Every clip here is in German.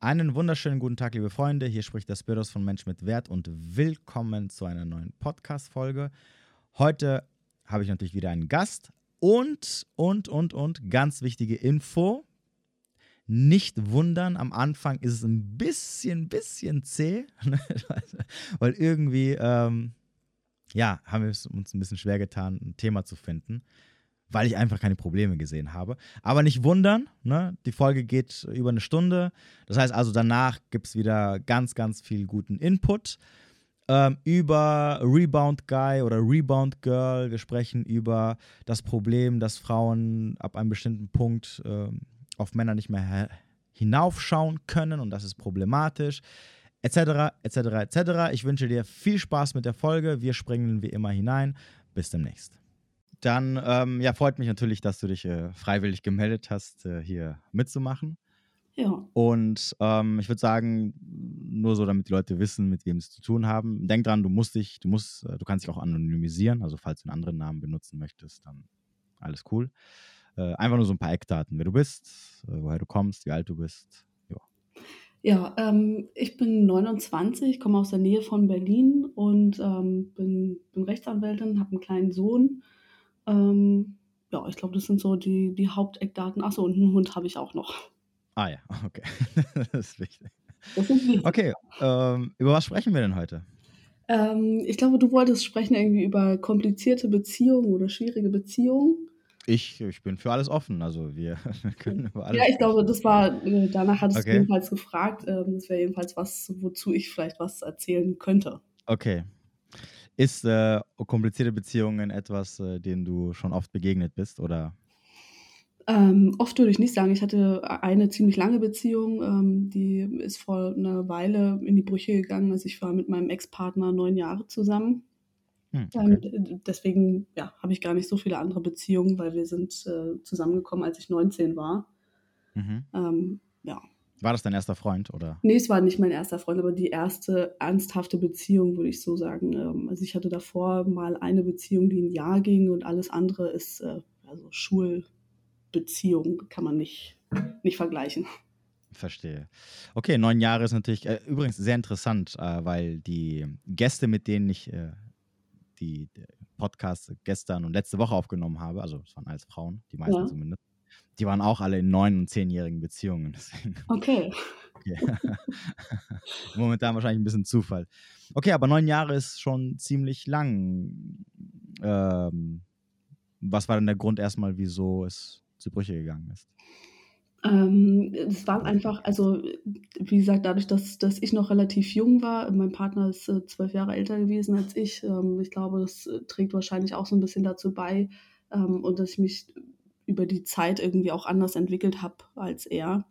Einen wunderschönen guten Tag, liebe Freunde. Hier spricht der Spiros von Mensch mit Wert und willkommen zu einer neuen Podcast-Folge. Heute habe ich natürlich wieder einen Gast und, und, und, und, ganz wichtige Info. Nicht wundern, am Anfang ist es ein bisschen, bisschen zäh, weil irgendwie, ähm, ja, haben wir es uns ein bisschen schwer getan, ein Thema zu finden weil ich einfach keine Probleme gesehen habe. Aber nicht wundern, ne? die Folge geht über eine Stunde. Das heißt also, danach gibt es wieder ganz, ganz viel guten Input ähm, über Rebound Guy oder Rebound Girl. Wir sprechen über das Problem, dass Frauen ab einem bestimmten Punkt ähm, auf Männer nicht mehr hinaufschauen können und das ist problematisch. Etc., etc., etc. Ich wünsche dir viel Spaß mit der Folge. Wir springen wie immer hinein. Bis demnächst. Dann ähm, ja, freut mich natürlich, dass du dich äh, freiwillig gemeldet hast, äh, hier mitzumachen. Ja. Und ähm, ich würde sagen, nur so, damit die Leute wissen, mit wem sie zu tun haben. Denk dran, du musst dich, du musst, äh, du kannst dich auch anonymisieren. Also falls du einen anderen Namen benutzen möchtest, dann alles cool. Äh, einfach nur so ein paar Eckdaten, wer du bist, äh, woher du kommst, wie alt du bist. Ja, ja ähm, ich bin 29, komme aus der Nähe von Berlin und ähm, bin, bin Rechtsanwältin, habe einen kleinen Sohn ähm, ja, ich glaube, das sind so die, die Haupteckdaten. Achso, und einen Hund habe ich auch noch. Ah ja, okay. das ist wichtig. Das ist wichtig. Okay, ähm, über was sprechen wir denn heute? Ähm, ich glaube, du wolltest sprechen irgendwie über komplizierte Beziehungen oder schwierige Beziehungen. Ich, ich bin für alles offen, also wir können über alles. Ja, ich glaube, das war, äh, danach hattest okay. du jedenfalls gefragt. Ähm, das wäre jedenfalls was, wozu ich vielleicht was erzählen könnte. Okay, ist äh, komplizierte Beziehungen etwas, äh, denen du schon oft begegnet bist oder? Ähm, oft würde ich nicht sagen. Ich hatte eine ziemlich lange Beziehung, ähm, die ist vor einer Weile in die Brüche gegangen. Also ich war mit meinem Ex-Partner neun Jahre zusammen. Hm, okay. ähm, deswegen ja, habe ich gar nicht so viele andere Beziehungen, weil wir sind äh, zusammengekommen, als ich 19 war. Mhm. Ähm, ja, war das dein erster Freund, oder? Nee, es war nicht mein erster Freund, aber die erste ernsthafte Beziehung, würde ich so sagen. Ähm, also ich hatte davor mal eine Beziehung, die ein Jahr ging und alles andere ist, äh, also Schulbeziehung kann man nicht, nicht vergleichen. Verstehe. Okay, neun Jahre ist natürlich äh, übrigens sehr interessant, äh, weil die Gäste, mit denen ich äh, die, die Podcasts gestern und letzte Woche aufgenommen habe, also es waren alles Frauen, die meisten ja. zumindest, die waren auch alle in neun- und zehnjährigen Beziehungen. Deswegen. Okay. okay. Momentan wahrscheinlich ein bisschen Zufall. Okay, aber neun Jahre ist schon ziemlich lang. Ähm, was war denn der Grund erstmal, wieso es zu Brüche gegangen ist? Ähm, es war einfach, also wie gesagt, dadurch, dass, dass ich noch relativ jung war, mein Partner ist äh, zwölf Jahre älter gewesen als ich. Ähm, ich glaube, das äh, trägt wahrscheinlich auch so ein bisschen dazu bei ähm, und dass ich mich über die Zeit irgendwie auch anders entwickelt habe als er.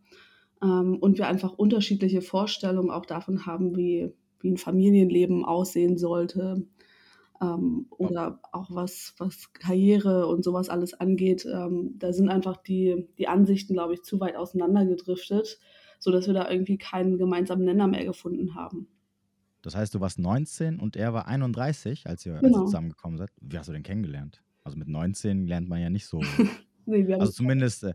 Ähm, und wir einfach unterschiedliche Vorstellungen auch davon haben, wie, wie ein Familienleben aussehen sollte. Ähm, oder auch was, was Karriere und sowas alles angeht. Ähm, da sind einfach die, die Ansichten, glaube ich, zu weit auseinandergedriftet, sodass wir da irgendwie keinen gemeinsamen Nenner mehr gefunden haben. Das heißt, du warst 19 und er war 31, als ihr, genau. zusammengekommen seid. Wie hast du den kennengelernt? Also mit 19 lernt man ja nicht so Nee, also zumindest, äh,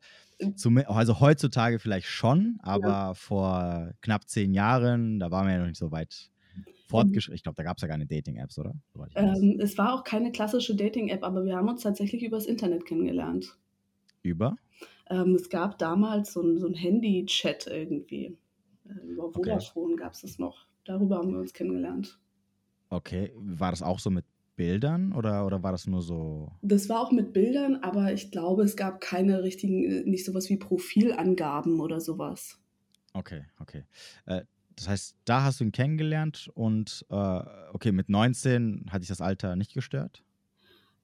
zum, also heutzutage vielleicht schon, aber ja. vor knapp zehn Jahren, da waren wir ja noch nicht so weit fortgeschritten. Ich glaube, da gab es ja keine Dating-Apps, oder? Ähm, es war auch keine klassische Dating-App, aber wir haben uns tatsächlich übers Internet kennengelernt. Über? Ähm, es gab damals so ein, so ein Handy-Chat irgendwie. Äh, über Vodafone okay. gab es das noch. Darüber haben wir uns kennengelernt. Okay, war das auch so mit Bildern oder, oder war das nur so? Das war auch mit Bildern, aber ich glaube, es gab keine richtigen, äh, nicht sowas wie Profilangaben oder sowas. Okay, okay. Äh, das heißt, da hast du ihn kennengelernt und äh, okay, mit 19 hat dich das Alter nicht gestört?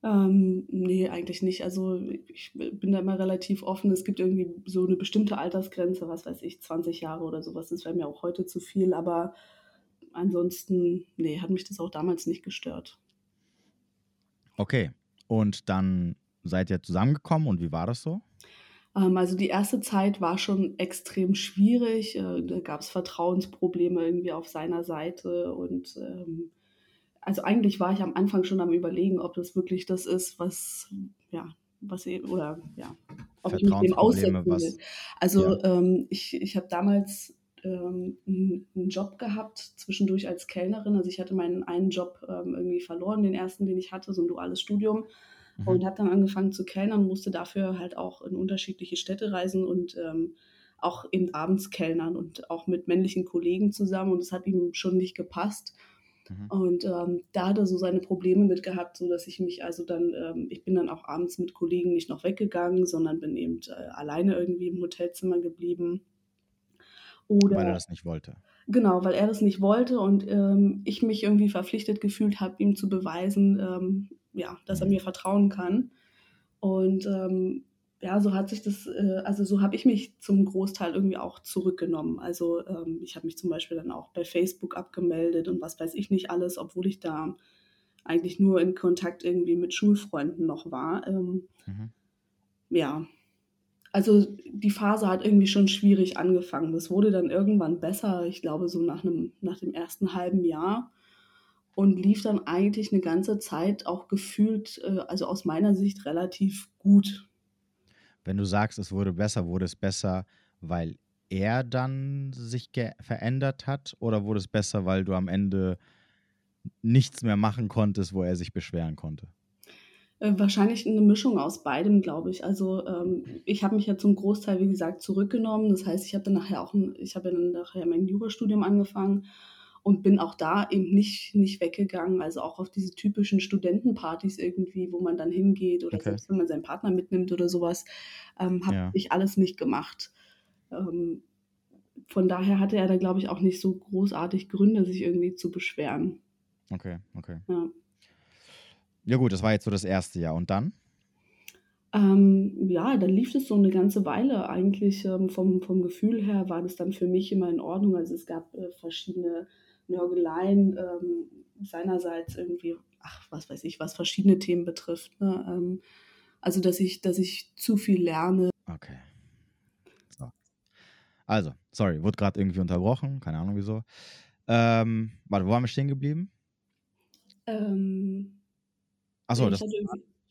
Ähm, nee, eigentlich nicht. Also ich bin da immer relativ offen. Es gibt irgendwie so eine bestimmte Altersgrenze, was weiß ich, 20 Jahre oder sowas. Das wäre mir auch heute zu viel, aber ansonsten, nee, hat mich das auch damals nicht gestört. Okay. Und dann seid ihr zusammengekommen und wie war das so? Ähm, also die erste Zeit war schon extrem schwierig. Äh, da gab es Vertrauensprobleme irgendwie auf seiner Seite und ähm, also eigentlich war ich am Anfang schon am überlegen, ob das wirklich das ist, was ja was oder ja ob ich mit dem aussetzen will. Also ja. ähm, ich, ich habe damals ähm, einen Job gehabt, zwischendurch als Kellnerin. Also ich hatte meinen einen Job ähm, irgendwie verloren, den ersten, den ich hatte, so ein duales Studium. Mhm. Und habe dann angefangen zu kellnern, musste dafür halt auch in unterschiedliche Städte reisen und ähm, auch eben abends kellnern und auch mit männlichen Kollegen zusammen. Und es hat ihm schon nicht gepasst. Mhm. Und ähm, da hat er so seine Probleme mit gehabt, so dass ich mich also dann, ähm, ich bin dann auch abends mit Kollegen nicht noch weggegangen, sondern bin eben äh, alleine irgendwie im Hotelzimmer geblieben. Oder, weil er das nicht wollte. Genau, weil er das nicht wollte und ähm, ich mich irgendwie verpflichtet gefühlt habe, ihm zu beweisen, ähm, ja, dass mhm. er mir vertrauen kann. Und ähm, ja, so hat sich das, äh, also so habe ich mich zum Großteil irgendwie auch zurückgenommen. Also ähm, ich habe mich zum Beispiel dann auch bei Facebook abgemeldet und was weiß ich nicht alles, obwohl ich da eigentlich nur in Kontakt irgendwie mit Schulfreunden noch war. Ähm, mhm. Ja, also die Phase hat irgendwie schon schwierig angefangen. Das wurde dann irgendwann besser, ich glaube so nach, einem, nach dem ersten halben Jahr und lief dann eigentlich eine ganze Zeit auch gefühlt, äh, also aus meiner Sicht relativ gut. Wenn du sagst, es wurde besser, wurde es besser, weil er dann sich verändert hat oder wurde es besser, weil du am Ende nichts mehr machen konntest, wo er sich beschweren konnte? Äh, wahrscheinlich eine Mischung aus beidem, glaube ich. Also ähm, ich habe mich ja zum Großteil, wie gesagt, zurückgenommen. Das heißt, ich habe dann nachher auch, ein, ich habe dann nachher mein Jurastudium angefangen und bin auch da eben nicht, nicht weggegangen. Also auch auf diese typischen Studentenpartys irgendwie, wo man dann hingeht oder okay. selbst wenn man seinen Partner mitnimmt oder sowas, ähm, habe ja. ich alles nicht gemacht. Ähm, von daher hatte er da, glaube ich, auch nicht so großartig Gründe, sich irgendwie zu beschweren. Okay, okay. Ja. Ja, gut, das war jetzt so das erste Jahr. Und dann? Ähm, ja, dann lief es so eine ganze Weile. Eigentlich ähm, vom, vom Gefühl her war das dann für mich immer in Ordnung. Also es gab äh, verschiedene Nörgeleien ähm, seinerseits irgendwie, ach, was weiß ich, was verschiedene Themen betrifft. Ne? Ähm, also, dass ich, dass ich zu viel lerne. Okay. So. Also, sorry, wurde gerade irgendwie unterbrochen, keine Ahnung wieso. Ähm, warte, wo waren wir stehen geblieben? Ähm, Achso, dass du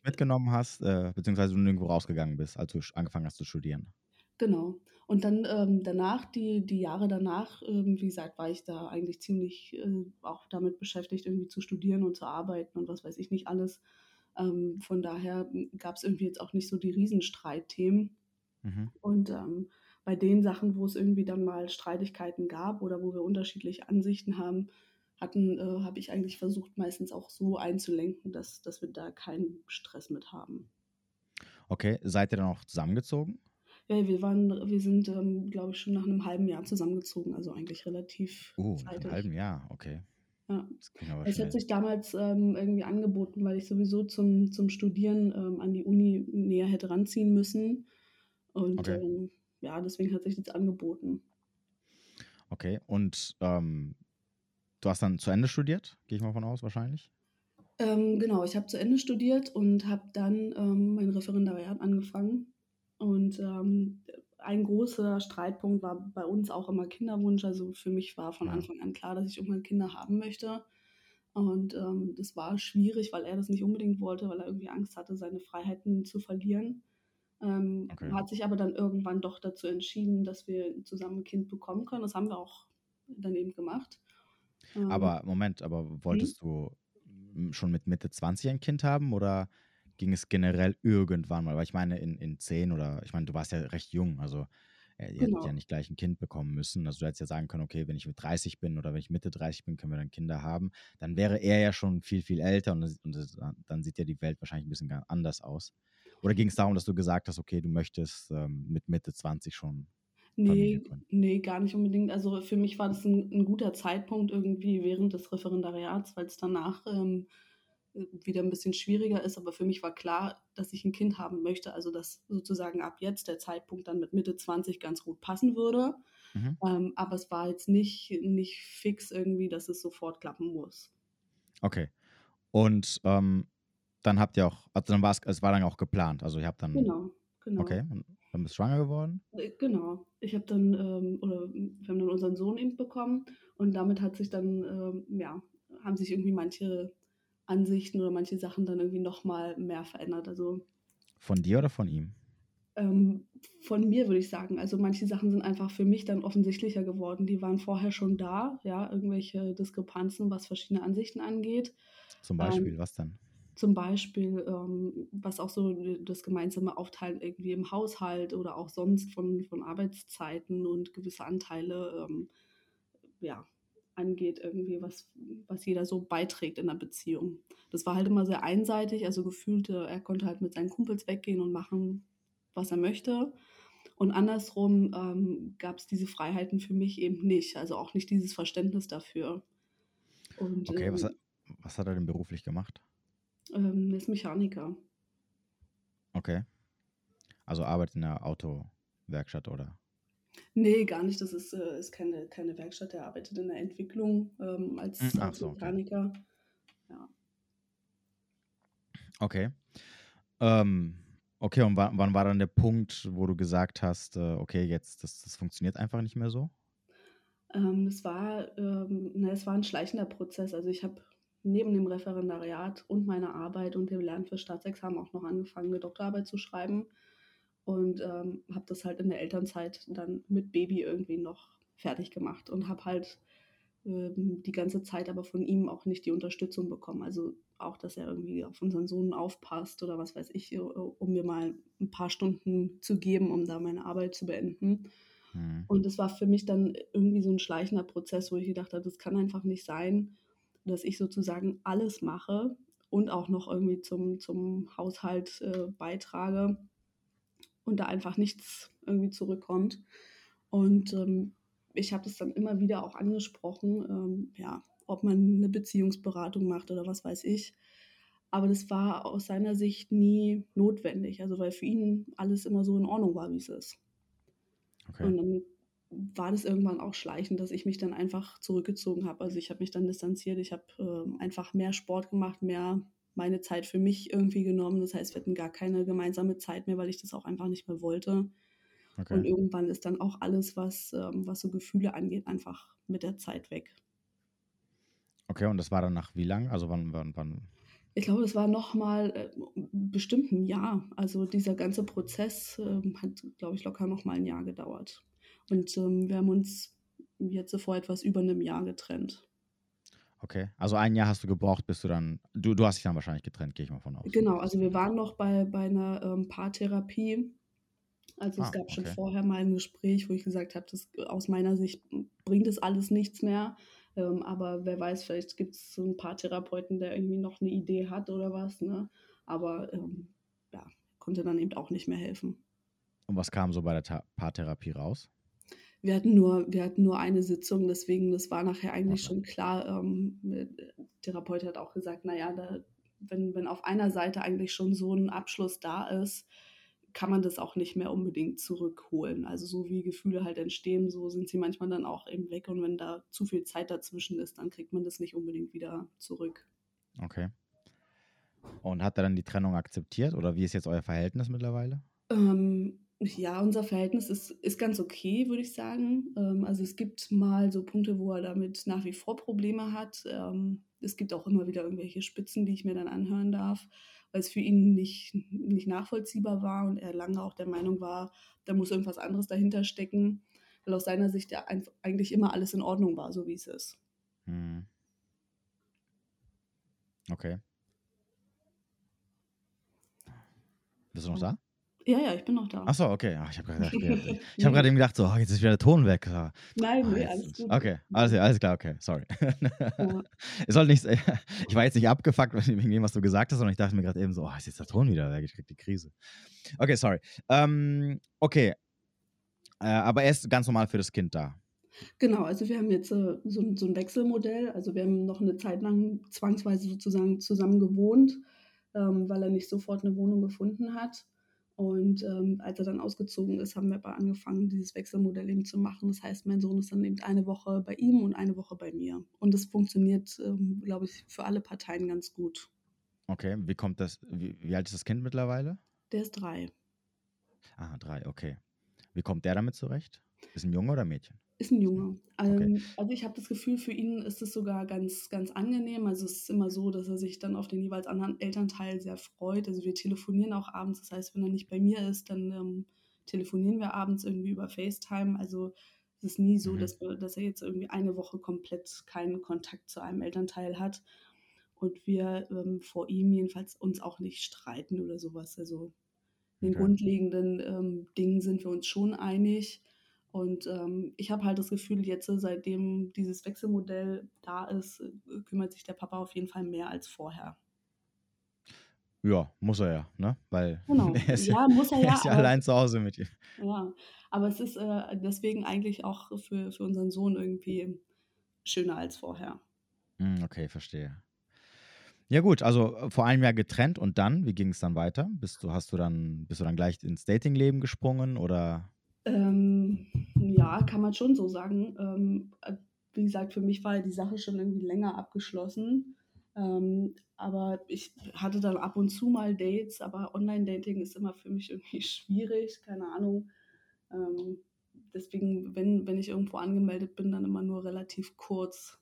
mitgenommen hast, äh, beziehungsweise du nirgendwo rausgegangen bist, als du angefangen hast zu studieren. Genau. Und dann ähm, danach, die, die Jahre danach, ähm, wie gesagt, war ich da eigentlich ziemlich äh, auch damit beschäftigt, irgendwie zu studieren und zu arbeiten und was weiß ich nicht alles. Ähm, von daher gab es irgendwie jetzt auch nicht so die Riesenstreitthemen. Mhm. Und ähm, bei den Sachen, wo es irgendwie dann mal Streitigkeiten gab oder wo wir unterschiedliche Ansichten haben, hatten, äh, habe ich eigentlich versucht, meistens auch so einzulenken, dass, dass wir da keinen Stress mit haben. Okay, seid ihr dann auch zusammengezogen? Ja, wir waren, wir sind, ähm, glaube ich, schon nach einem halben Jahr zusammengezogen, also eigentlich relativ. Oh, uh, einem halben Jahr, okay. Ja. Es hat sich damals ähm, irgendwie angeboten, weil ich sowieso zum, zum Studieren ähm, an die Uni näher hätte ranziehen müssen. Und okay. ähm, ja, deswegen hat sich das angeboten. Okay, und ähm, Du hast dann zu Ende studiert, gehe ich mal von aus, wahrscheinlich? Ähm, genau, ich habe zu Ende studiert und habe dann ähm, mein Referendariat angefangen. Und ähm, ein großer Streitpunkt war bei uns auch immer Kinderwunsch. Also für mich war von Anfang an klar, dass ich irgendwann Kinder haben möchte. Und ähm, das war schwierig, weil er das nicht unbedingt wollte, weil er irgendwie Angst hatte, seine Freiheiten zu verlieren. Ähm, okay. Hat sich aber dann irgendwann doch dazu entschieden, dass wir zusammen ein Kind bekommen können. Das haben wir auch dann eben gemacht. Mhm. Aber Moment, aber wolltest mhm. du schon mit Mitte 20 ein Kind haben oder ging es generell irgendwann mal? Weil ich meine, in, in 10 oder, ich meine, du warst ja recht jung, also äh, ihr genau. hättet ja nicht gleich ein Kind bekommen müssen. Also du hättest ja sagen können, okay, wenn ich mit 30 bin oder wenn ich Mitte 30 bin, können wir dann Kinder haben. Dann wäre er ja schon viel, viel älter und, und dann sieht ja die Welt wahrscheinlich ein bisschen anders aus. Oder ging es darum, dass du gesagt hast, okay, du möchtest ähm, mit Mitte 20 schon Nee, nee, gar nicht unbedingt. Also für mich war das ein, ein guter Zeitpunkt irgendwie während des Referendariats, weil es danach ähm, wieder ein bisschen schwieriger ist. Aber für mich war klar, dass ich ein Kind haben möchte. Also dass sozusagen ab jetzt der Zeitpunkt dann mit Mitte 20 ganz gut passen würde. Mhm. Ähm, aber es war jetzt nicht, nicht fix irgendwie, dass es sofort klappen muss. Okay. Und ähm, dann habt ihr auch, also dann war es, es war dann auch geplant. Also ihr habt dann. Genau, genau. Okay. Und dann bist du schwanger geworden? Äh, genau. Ich habe dann, ähm, oder wir haben dann unseren Sohn eben bekommen und damit hat sich dann, ähm, ja, haben sich irgendwie manche Ansichten oder manche Sachen dann irgendwie nochmal mehr verändert. Also von dir oder von ihm? Ähm, von mir würde ich sagen. Also manche Sachen sind einfach für mich dann offensichtlicher geworden. Die waren vorher schon da, ja, irgendwelche Diskrepanzen, was verschiedene Ansichten angeht. Zum Beispiel, ähm, was dann? Zum Beispiel, ähm, was auch so das gemeinsame Aufteilen irgendwie im Haushalt oder auch sonst von, von Arbeitszeiten und gewisse Anteile, ähm, ja, angeht, irgendwie, was, was jeder so beiträgt in der Beziehung. Das war halt immer sehr einseitig, also gefühlt, er konnte halt mit seinen Kumpels weggehen und machen, was er möchte. Und andersrum ähm, gab es diese Freiheiten für mich eben nicht, also auch nicht dieses Verständnis dafür. Und, okay, ähm, was, hat, was hat er denn beruflich gemacht? Ähm, ist Mechaniker. Okay. Also arbeitet in einer Autowerkstatt oder? Nee, gar nicht. Das ist, äh, ist keine, keine Werkstatt. Er arbeitet in der Entwicklung ähm, als, hm, als so, Mechaniker. Okay. Ja. Okay. Ähm, okay, und wann, wann war dann der Punkt, wo du gesagt hast, äh, okay, jetzt, das, das funktioniert einfach nicht mehr so? Ähm, es, war, ähm, na, es war ein schleichender Prozess. Also ich habe neben dem Referendariat und meiner Arbeit und dem Lernen für Staatsexamen auch noch angefangen, eine Doktorarbeit zu schreiben und ähm, habe das halt in der Elternzeit dann mit Baby irgendwie noch fertig gemacht und habe halt ähm, die ganze Zeit aber von ihm auch nicht die Unterstützung bekommen. Also auch, dass er irgendwie auf unseren Sohn aufpasst oder was weiß ich, äh, um mir mal ein paar Stunden zu geben, um da meine Arbeit zu beenden. Mhm. Und es war für mich dann irgendwie so ein schleichender Prozess, wo ich gedacht habe, das kann einfach nicht sein, dass ich sozusagen alles mache und auch noch irgendwie zum, zum Haushalt äh, beitrage und da einfach nichts irgendwie zurückkommt. Und ähm, ich habe das dann immer wieder auch angesprochen, ähm, ja, ob man eine Beziehungsberatung macht oder was weiß ich. Aber das war aus seiner Sicht nie notwendig, also weil für ihn alles immer so in Ordnung war, wie es ist. Okay. Und dann war das irgendwann auch schleichend, dass ich mich dann einfach zurückgezogen habe. Also ich habe mich dann distanziert, ich habe äh, einfach mehr Sport gemacht, mehr meine Zeit für mich irgendwie genommen. Das heißt, wir hatten gar keine gemeinsame Zeit mehr, weil ich das auch einfach nicht mehr wollte. Okay. Und irgendwann ist dann auch alles, was, ähm, was so Gefühle angeht, einfach mit der Zeit weg. Okay, und das war dann nach wie lang? Also wann, wann, wann? Ich glaube, es war nochmal äh, bestimmt ein Jahr. Also dieser ganze Prozess äh, hat, glaube ich, locker nochmal ein Jahr gedauert. Und ähm, wir haben uns jetzt vor etwas über einem Jahr getrennt. Okay, also ein Jahr hast du gebraucht, bis du dann, du, du hast dich dann wahrscheinlich getrennt, gehe ich mal von aus. Genau, also wir waren noch bei, bei einer ähm, Paartherapie. Also es ah, gab schon vorher mal ein Gespräch, wo ich gesagt habe, das, aus meiner Sicht bringt es alles nichts mehr. Ähm, aber wer weiß, vielleicht gibt es so ein paar Therapeuten, der irgendwie noch eine Idee hat oder was. Ne? Aber ähm, ja, konnte dann eben auch nicht mehr helfen. Und was kam so bei der Ta Paartherapie raus? Wir hatten nur, wir hatten nur eine Sitzung, deswegen, das war nachher eigentlich schon klar. Ähm, der Therapeut hat auch gesagt, naja, da, wenn, wenn auf einer Seite eigentlich schon so ein Abschluss da ist, kann man das auch nicht mehr unbedingt zurückholen. Also so wie Gefühle halt entstehen, so sind sie manchmal dann auch eben weg. Und wenn da zu viel Zeit dazwischen ist, dann kriegt man das nicht unbedingt wieder zurück. Okay. Und hat er dann die Trennung akzeptiert oder wie ist jetzt euer Verhältnis mittlerweile? Ähm, ja, unser Verhältnis ist, ist ganz okay, würde ich sagen. Ähm, also es gibt mal so Punkte, wo er damit nach wie vor Probleme hat. Ähm, es gibt auch immer wieder irgendwelche Spitzen, die ich mir dann anhören darf, weil es für ihn nicht, nicht nachvollziehbar war und er lange auch der Meinung war, da muss irgendwas anderes dahinter stecken, weil aus seiner Sicht ja eigentlich immer alles in Ordnung war, so wie es ist. Hm. Okay. Bist du noch da? Ja, ja, ich bin noch da. Achso, okay. Ach, ich habe gerade ich hab eben gedacht, so, oh, jetzt ist wieder der Ton weg. Nein, oh, nee, alles gut. Okay, alles, alles klar, okay, sorry. Ja. es soll nicht, ich war jetzt nicht abgefuckt wegen dem, was du gesagt hast, sondern ich dachte mir gerade eben so, oh, ist jetzt der Ton wieder weg, ich krieg die Krise. Okay, sorry. Ähm, okay, äh, aber er ist ganz normal für das Kind da. Genau, also wir haben jetzt äh, so, so ein Wechselmodell. Also wir haben noch eine Zeit lang zwangsweise sozusagen zusammen gewohnt, ähm, weil er nicht sofort eine Wohnung gefunden hat. Und ähm, als er dann ausgezogen ist, haben wir aber angefangen, dieses Wechselmodell eben zu machen. Das heißt, mein Sohn ist dann eben eine Woche bei ihm und eine Woche bei mir. Und das funktioniert, ähm, glaube ich, für alle Parteien ganz gut. Okay, wie kommt das? Wie, wie, alt ist das Kind mittlerweile? Der ist drei. Ah, drei, okay. Wie kommt der damit zurecht? Ist ein Junge oder ein Mädchen? Ist ein Junge. Ähm, also ich habe das Gefühl, für ihn ist es sogar ganz, ganz angenehm. Also es ist immer so, dass er sich dann auf den jeweils anderen Elternteil sehr freut. Also wir telefonieren auch abends. Das heißt, wenn er nicht bei mir ist, dann ähm, telefonieren wir abends irgendwie über FaceTime. Also es ist nie so, Mhm. dass, dass er jetzt irgendwie eine Woche komplett keinen Kontakt zu einem Elternteil hat. Und wir ähm, vor ihm jedenfalls uns auch nicht streiten oder sowas. Also in den Okay. grundlegenden ähm, Dingen sind wir uns schon einig. Und ähm, ich habe halt das Gefühl, jetzt, äh, seitdem dieses Wechselmodell da ist, äh, kümmert sich der Papa auf jeden Fall mehr als vorher. Ja, muss er ja, ne? Weil Genau. er ist ja, Ja, muss er er ja, ist ja aber allein zu Hause mit ihm. ja, aber es ist äh, deswegen eigentlich auch für, für unseren Sohn irgendwie schöner als vorher. Hm, okay, verstehe. Ja gut, also äh, vor einem Jahr getrennt und dann, wie ging es dann weiter? Bist du, hast du dann, bist du dann gleich ins Datingleben gesprungen oder? Ähm, ja, kann man schon so sagen. Ähm, äh, wie gesagt, für mich war die Sache schon irgendwie länger abgeschlossen. Ähm, aber ich hatte dann ab und zu mal Dates, aber Online-Dating ist immer für mich irgendwie schwierig, keine Ahnung. Ähm, deswegen, wenn, wenn ich irgendwo angemeldet bin, dann immer nur relativ kurz.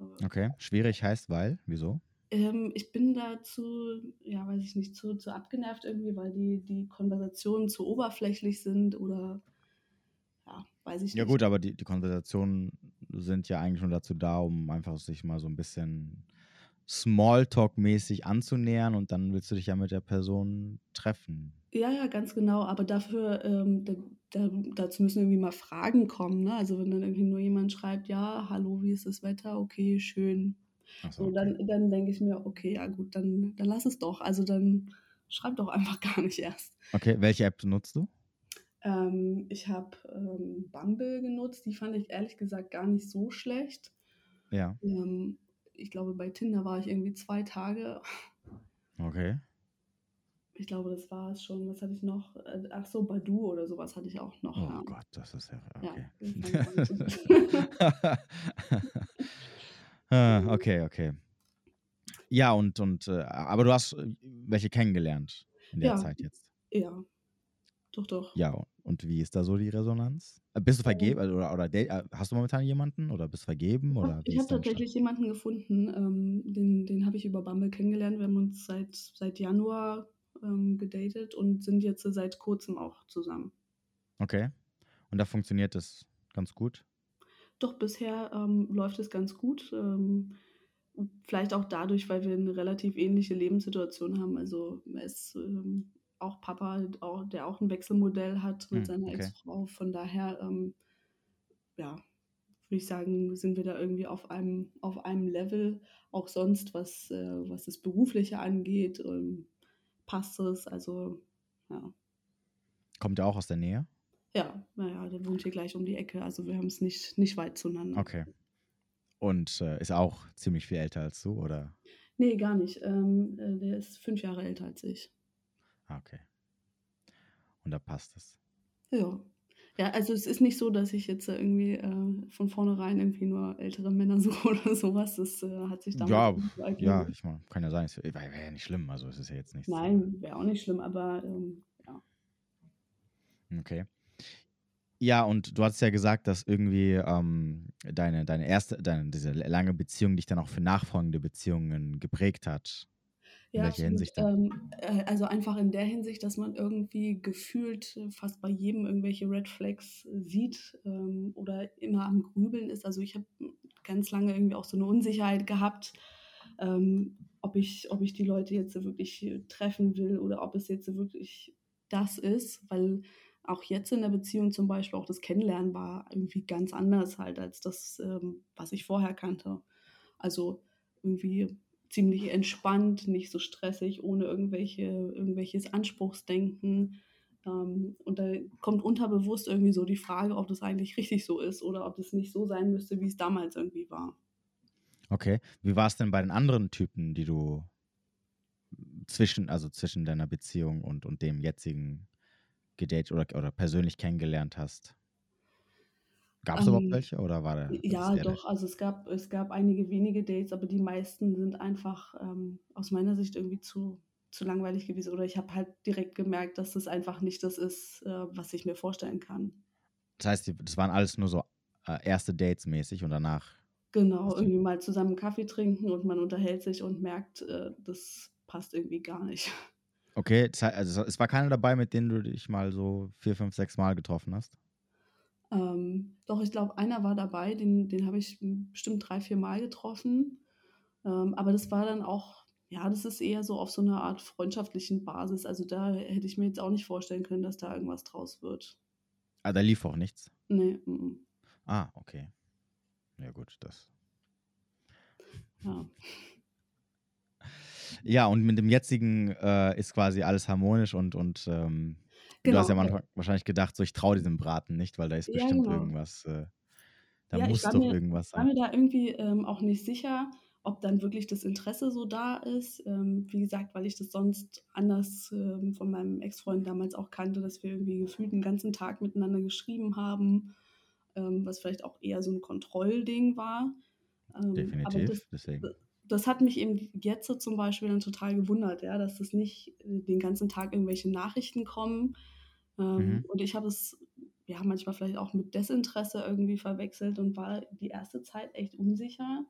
Äh, Okay, schwierig heißt weil, wieso? ähm, ich bin dazu, ja, weiß ich nicht, zu, zu abgenervt irgendwie, weil die, die Konversationen zu oberflächlich sind oder weiß ich Ja nicht. gut, aber die, die Konversationen sind ja eigentlich nur dazu da, um einfach sich mal so ein bisschen Smalltalk-mäßig anzunähern und dann willst du dich ja mit der Person treffen. Ja, ja, ganz genau. Aber dafür, ähm, da, da, dazu müssen irgendwie mal Fragen kommen. Ne? Also wenn dann irgendwie nur jemand schreibt, ja, hallo, wie ist das Wetter? Okay, schön. So, okay. dann, dann denke ich mir, okay, ja gut, dann, dann lass es doch. Also dann schreib doch einfach gar nicht erst. Okay, welche App nutzt du? Ähm, ich habe ähm, Bumble genutzt, die fand ich ehrlich gesagt gar nicht so schlecht. Ja, Ähm, ich glaube, bei Tinder war ich irgendwie zwei Tage. okay. Ich glaube, das war es schon. Was hatte ich noch? Äh, Ach so, Badu oder sowas hatte ich auch noch. Oh ja. Gott, das ist ja, Ja, okay. so. Ah, okay, okay. Ja, und, und, äh, aber du hast äh, welche kennengelernt in der Ja, Zeit jetzt. ja, doch, doch. Ja, und wie ist da so die Resonanz? Äh, Bist du vergeben Ähm, oder, oder date- äh, hast du momentan jemanden oder bist vergeben ich habe oder ich hab ist dein Stand? tatsächlich jemanden gefunden, ähm, den, den habe ich über Bumble kennengelernt. Wir haben uns seit, seit Januar ähm, gedatet und sind jetzt seit kurzem auch zusammen. Okay. Und da funktioniert das ganz gut? Doch bisher ähm, läuft es ganz gut. Ähm, vielleicht auch dadurch, weil wir eine relativ ähnliche Lebenssituation haben. Also ist ähm, auch Papa, auch, der auch ein Wechselmodell hat mit Hm, seiner okay. Ex-Frau. Von daher, ähm, ja, würde ich sagen, sind wir da irgendwie auf einem, auf einem Level. Auch sonst, was, äh, was das Berufliche angeht, ähm, passt es. Also, ja. Kommt er auch aus der Nähe? Ja, naja, der wohnt hier gleich um die Ecke. Also wir haben es nicht, nicht weit zueinander. Okay. Und äh, ist auch ziemlich viel älter als du, oder? Nee, gar nicht. Ähm, äh, der ist fünf Jahre älter als ich. Ah, okay. Und da passt es. Ja. Ja, also es ist nicht so, dass ich jetzt irgendwie äh, von vornherein irgendwie nur ältere Männer suche oder sowas. Das äh, hat sich damals Ja, so ja, ich meine, kann ja sein. Es wäre wär ja nicht schlimm. Also es ist ja jetzt nichts. äh, Nein, wäre auch nicht schlimm, aber ähm, ja. Okay. Ja, und du hast ja gesagt, dass irgendwie ähm, deine, deine erste, deine, diese lange Beziehung dich dann auch für nachfolgende Beziehungen geprägt hat. In Ja, welcher. Hinsicht? Ähm, äh, also einfach in der Hinsicht, dass man irgendwie gefühlt äh, fast bei jedem irgendwelche Red Flags äh, sieht ähm, oder immer am Grübeln ist. Also ich habe ganz lange irgendwie auch so eine Unsicherheit gehabt, ähm, ob, ich, ob ich die Leute jetzt wirklich treffen will oder ob es jetzt wirklich das ist, weil auch jetzt in der Beziehung zum Beispiel auch das Kennenlernen war irgendwie ganz anders halt als das, ähm, was ich vorher kannte. Also irgendwie ziemlich entspannt, nicht so stressig, ohne irgendwelche, irgendwelches Anspruchsdenken. Ähm, und da kommt unterbewusst irgendwie so die Frage, ob das eigentlich richtig so ist oder ob das nicht so sein müsste, wie es damals irgendwie war. Okay. Wie war es denn bei den anderen Typen, die du zwischen, also zwischen deiner Beziehung und, und dem jetzigen gedatet oder, oder persönlich kennengelernt hast? Gab es überhaupt Ähm, welche oder war der, das ja, doch, also es gab, es gab einige wenige Dates, aber die meisten sind einfach ähm, aus meiner Sicht irgendwie zu, zu langweilig gewesen. Oder ich habe halt direkt gemerkt, dass das einfach nicht das ist, äh, was ich mir vorstellen kann. Das heißt, das waren alles nur so äh, erste Dates mäßig und danach. Genau, irgendwie mal zusammen Kaffee trinken und man unterhält sich und merkt, äh, das passt irgendwie gar nicht. Okay, also es war keiner dabei, mit dem du dich mal so vier, fünf, sechs Mal getroffen hast? Ähm, doch, ich glaube, einer war dabei, den, den habe ich bestimmt drei, vier Mal getroffen. Ähm, aber das war dann auch, ja, das ist eher so auf so einer Art freundschaftlichen Basis. Also da hätte ich mir jetzt auch nicht vorstellen können, dass da irgendwas draus wird. Ah, da lief auch nichts? Nee. M Ah, okay. Ja, gut, das. Ja. Ja, und mit dem jetzigen äh, ist quasi alles harmonisch und, und ähm, genau. du hast ja genau, manchmal wahrscheinlich gedacht, so ich traue diesem Braten nicht, weil da ist bestimmt ja, genau. irgendwas, äh, da ja, muss doch mir, irgendwas sein. Ich war mir da irgendwie ähm, auch nicht sicher, ob dann wirklich das Interesse so da ist. Ähm, wie gesagt, weil ich das sonst anders ähm, von meinem Ex-Freund damals auch kannte, dass wir irgendwie gefühlt den ganzen Tag miteinander geschrieben haben, ähm, was vielleicht auch eher so ein Kontrollding war. Ähm, Definitiv, das, deswegen das hat mich eben jetzt so zum Beispiel dann total gewundert, ja, dass das nicht äh, den ganzen Tag irgendwelche Nachrichten kommen. Ähm, mhm. Und ich habe es ja manchmal vielleicht auch mit Desinteresse irgendwie verwechselt und war die erste Zeit echt unsicher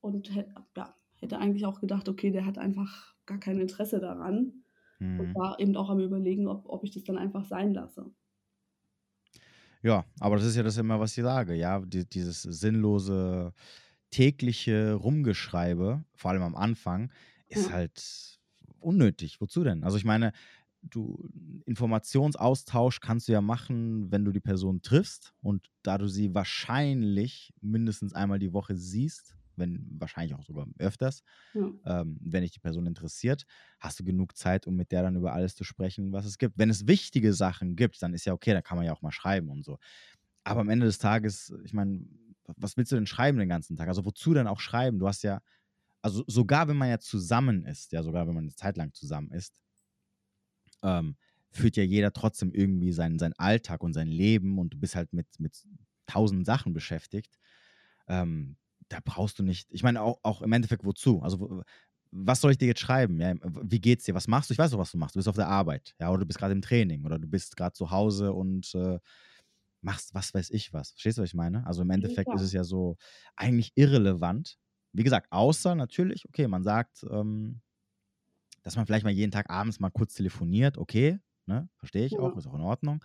und hätte, ja, hätte eigentlich auch gedacht, okay, der hat einfach gar kein Interesse daran mhm. und war eben auch am Überlegen, ob, ob ich das dann einfach sein lasse. Ja, aber das ist ja das immer, was ich sage, ja, die, dieses sinnlose tägliche Rumgeschreibe, vor allem am Anfang, ist halt unnötig. Wozu denn? Also ich meine, du Informationsaustausch kannst du ja machen, wenn du die Person triffst und da du sie wahrscheinlich mindestens einmal die Woche siehst, wenn wahrscheinlich auch sogar öfters, ja. ähm, wenn dich die Person interessiert, hast du genug Zeit, um mit der dann über alles zu sprechen, was es gibt. Wenn es wichtige Sachen gibt, dann ist ja okay, dann kann man ja auch mal schreiben und so. Aber am Ende des Tages, ich meine, was willst du denn schreiben den ganzen Tag? Also wozu denn auch schreiben? Du hast ja, also sogar wenn man ja zusammen ist, ja sogar wenn man eine Zeit lang zusammen ist, ähm, führt ja jeder trotzdem irgendwie seinen, seinen Alltag und sein Leben und du bist halt mit, mit tausend Sachen beschäftigt. Ähm, da brauchst du nicht, ich meine auch, auch im Endeffekt wozu? Also was soll ich dir jetzt schreiben? Ja, wie geht's dir? Was machst du? Ich weiß doch, was du machst. Du bist auf der Arbeit, ja, oder du bist gerade im Training oder du bist gerade zu Hause und äh, machst was weiß ich was. Verstehst du, was ich meine? Also im Endeffekt ja. ist es ja so eigentlich irrelevant. Wie gesagt, außer natürlich, okay, man sagt, ähm, dass man vielleicht mal jeden Tag abends mal kurz telefoniert, okay, ne, verstehe ich ja. auch, ist auch in Ordnung.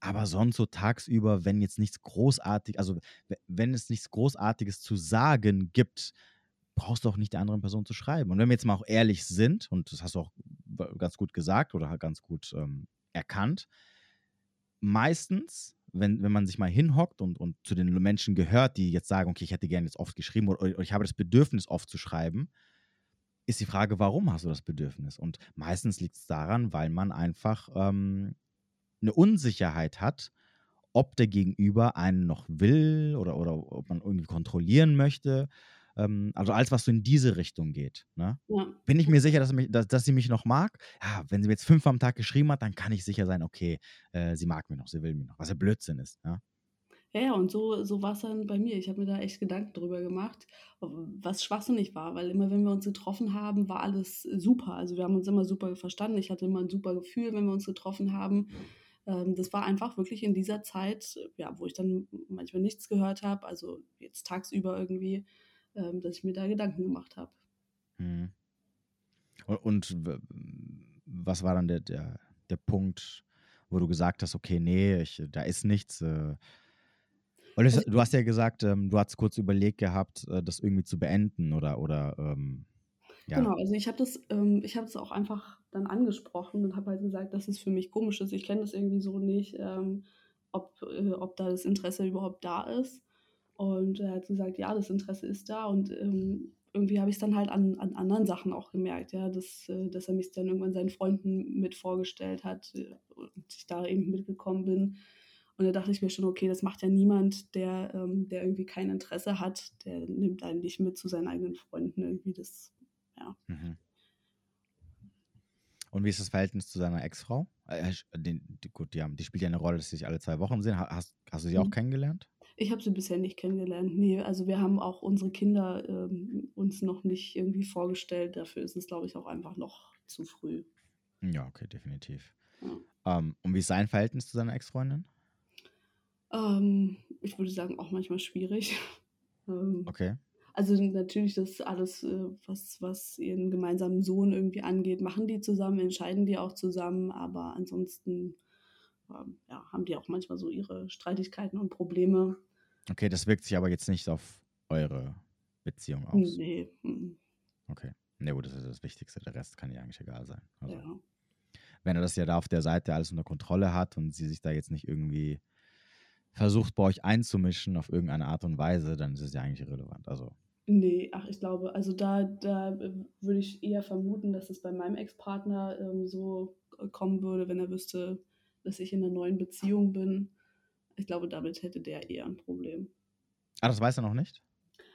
Aber sonst so tagsüber, wenn jetzt nichts großartig, also wenn es nichts Großartiges zu sagen gibt, brauchst du auch nicht der anderen Person zu schreiben. Und wenn wir jetzt mal auch ehrlich sind, und das hast du auch ganz gut gesagt oder ganz gut ähm, erkannt, meistens wenn, wenn man sich mal hinhockt und, und zu den Menschen gehört, die jetzt sagen, okay, ich hätte gerne jetzt oft geschrieben oder, oder ich habe das Bedürfnis, oft zu schreiben, ist die Frage, warum hast du das Bedürfnis? Und meistens liegt es daran, weil man einfach ähm, eine Unsicherheit hat, ob der Gegenüber einen noch will oder, oder ob man irgendwie kontrollieren möchte ähm, also alles, was so in diese Richtung geht. Ne? Ja. Bin ich mir sicher, dass, mich, dass, dass, sie mich noch mag? Ja, wenn sie mir jetzt fünfmal am Tag geschrieben hat, dann kann ich sicher sein, okay, äh, sie mag mich noch, sie will mich noch, was ja Blödsinn ist. Ja, ja, ja und so, so war es dann bei mir. Ich habe mir da echt Gedanken drüber gemacht, was schwachsinnig war, weil immer, wenn wir uns getroffen haben, war alles super. Also wir haben uns immer super verstanden. Ich hatte immer ein super Gefühl, wenn wir uns getroffen haben ähm, das war einfach wirklich in dieser Zeit, ja, wo ich dann manchmal nichts gehört habe, also jetzt tagsüber irgendwie, ähm, dass ich mir da Gedanken gemacht habe. Mhm. Und, was war dann der, der, der Punkt, wo du gesagt hast, okay, nee, ich, da ist nichts. Äh, also du hast ja gesagt, ähm, du hast kurz überlegt gehabt, äh, das irgendwie zu beenden oder, oder ähm, ja. Genau, also ich habe das, ähm, ich habe es auch einfach dann angesprochen und habe halt gesagt, dass es für mich komisch ist. Ich kenne das irgendwie so nicht, ähm, ob, äh, ob da das Interesse überhaupt da ist. Und er hat gesagt, ja, das Interesse ist da und ähm, irgendwie habe ich es dann halt an, an anderen Sachen auch gemerkt, ja, dass, äh, dass er mich dann irgendwann seinen Freunden mit vorgestellt hat äh, und ich da eben mitgekommen bin. Und da dachte ich mir schon, okay, das macht ja niemand, der, ähm, der irgendwie kein Interesse hat, der nimmt einen nicht mit zu seinen eigenen Freunden irgendwie. Das, ja. Mhm. Und wie ist das Verhältnis zu seiner Ex-Frau? Äh, gut, die, haben, die spielt ja eine Rolle, dass sie sich alle zwei Wochen sehen. Hast, hast du sie mhm. auch kennengelernt? Ich habe sie bisher nicht kennengelernt. Nee, also wir haben auch unsere Kinder ähm, uns noch nicht irgendwie vorgestellt. Dafür ist es, glaube ich, auch einfach noch zu früh. Ja, okay, definitiv. Ja. Ähm, und wie ist sein Verhältnis zu seiner Ex-Freundin? Ähm, ich würde sagen, auch manchmal schwierig. Ähm, Okay. also natürlich das alles, äh, was, was ihren gemeinsamen Sohn irgendwie angeht, machen die zusammen, entscheiden die auch zusammen, aber ansonsten ja, haben die auch manchmal so ihre Streitigkeiten und Probleme. Okay, das wirkt sich aber jetzt nicht auf eure Beziehung aus. Nee, Okay. Ne, gut, das ist das Wichtigste. Der Rest kann ja eigentlich egal sein. Also, ja. wenn er das ja da auf der Seite alles unter Kontrolle hat und sie sich da jetzt nicht irgendwie versucht, bei euch einzumischen auf irgendeine Art und Weise, dann ist es ja eigentlich irrelevant. Also, Nee, ach, ich glaube, also da, da äh, würde ich eher vermuten, dass es bei meinem Ex-Partner ähm, so kommen würde, wenn er wüsste, dass ich in einer neuen Beziehung bin. Ich glaube, damit hätte der eher ein Problem. ah, das weiß er noch nicht?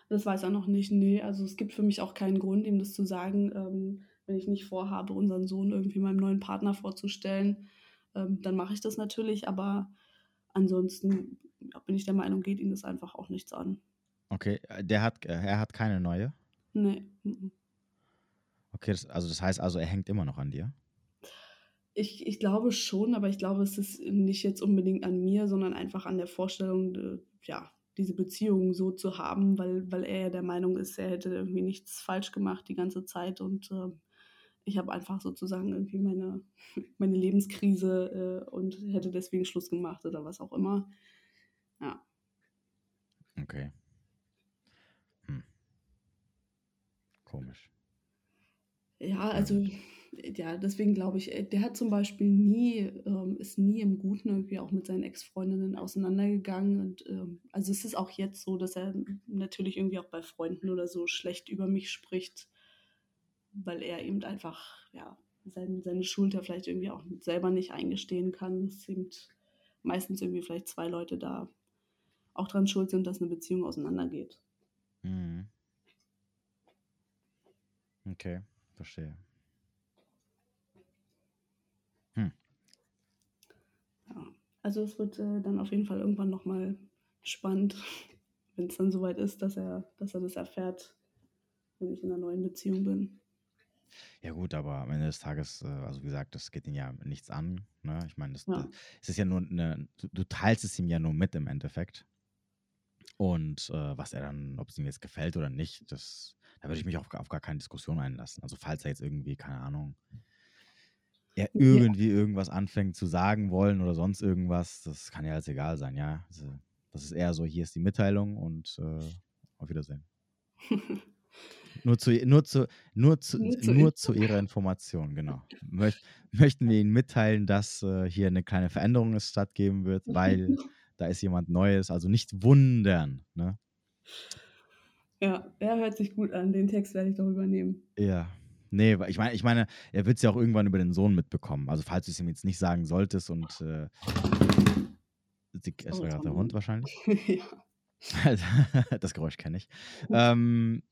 Das weiß er noch nicht. Nee, also es gibt für mich auch keinen Grund, ihm das zu sagen, ähm, wenn ich nicht vorhabe, unseren Sohn irgendwie meinem neuen Partner vorzustellen. Ähm, dann mache ich das natürlich, aber ansonsten bin ich der Meinung, geht ihn das einfach auch nichts an. Okay, äh, der hat, äh, er hat keine neue. Nee. Okay, das, also das heißt also, er hängt immer noch an dir. Ich, ich glaube schon, aber ich glaube, es ist nicht jetzt unbedingt an mir, sondern einfach an der Vorstellung, äh, ja, diese Beziehung so zu haben, weil, weil er ja der Meinung ist, er hätte irgendwie nichts falsch gemacht die ganze Zeit und ähm, ich habe einfach sozusagen irgendwie meine, meine Lebenskrise äh, und hätte deswegen Schluss gemacht oder was auch immer. Ja, Okay. Hm. Komisch. Ja, also ja, deswegen glaube ich, äh, der hat zum Beispiel nie, ähm, ist nie im Guten irgendwie auch mit seinen Ex-Freundinnen auseinandergegangen. Und ähm, also es ist auch jetzt so, dass er natürlich irgendwie auch bei Freunden oder so schlecht über mich spricht, weil er eben einfach, ja, sein, seine Schuld ja vielleicht irgendwie auch selber nicht eingestehen kann. Es sind meistens irgendwie vielleicht zwei Leute da auch dran schuld sind, dass eine Beziehung auseinandergeht. Mhm. Okay, verstehe. Ja, also es wird äh, dann auf jeden Fall irgendwann nochmal spannend, wenn es dann soweit ist, dass er, dass er das erfährt, wenn ich in einer neuen Beziehung bin. Ja gut, aber am Ende des Tages, äh, also wie gesagt, das geht ihn ja nichts an. Ne? Ich meine, das, Ja. das, es ist ja nur eine, du, du teilst es ihm ja nur mit im Endeffekt. Und äh, was er dann, ob es ihm jetzt gefällt oder nicht, das, da würde ich mich auf, auf gar keine Diskussion einlassen. Also falls er jetzt irgendwie, keine Ahnung, Ja. irgendwie irgendwas anfängt zu sagen wollen oder sonst irgendwas, das kann ja jetzt egal sein, ja. Also, das ist eher so, hier ist die Mitteilung und äh, auf Wiedersehen. Nur zu, nur zu, nur zu, Nur zu Ihrer Information, genau. Möcht, möchten wir Ihnen mitteilen, dass äh, hier eine kleine Veränderung es stattgeben wird, weil da ist jemand Neues. Also nicht wundern. Ne? Ja, er hört sich gut an. Den Text werde ich doch übernehmen. Ja. Nee, ich meine, ich meine, er wird es ja auch irgendwann über den Sohn mitbekommen. Also falls du es ihm jetzt nicht sagen solltest und äh, es war gerade der Hund wahrscheinlich. ja. das Geräusch kenne ich. Ähm,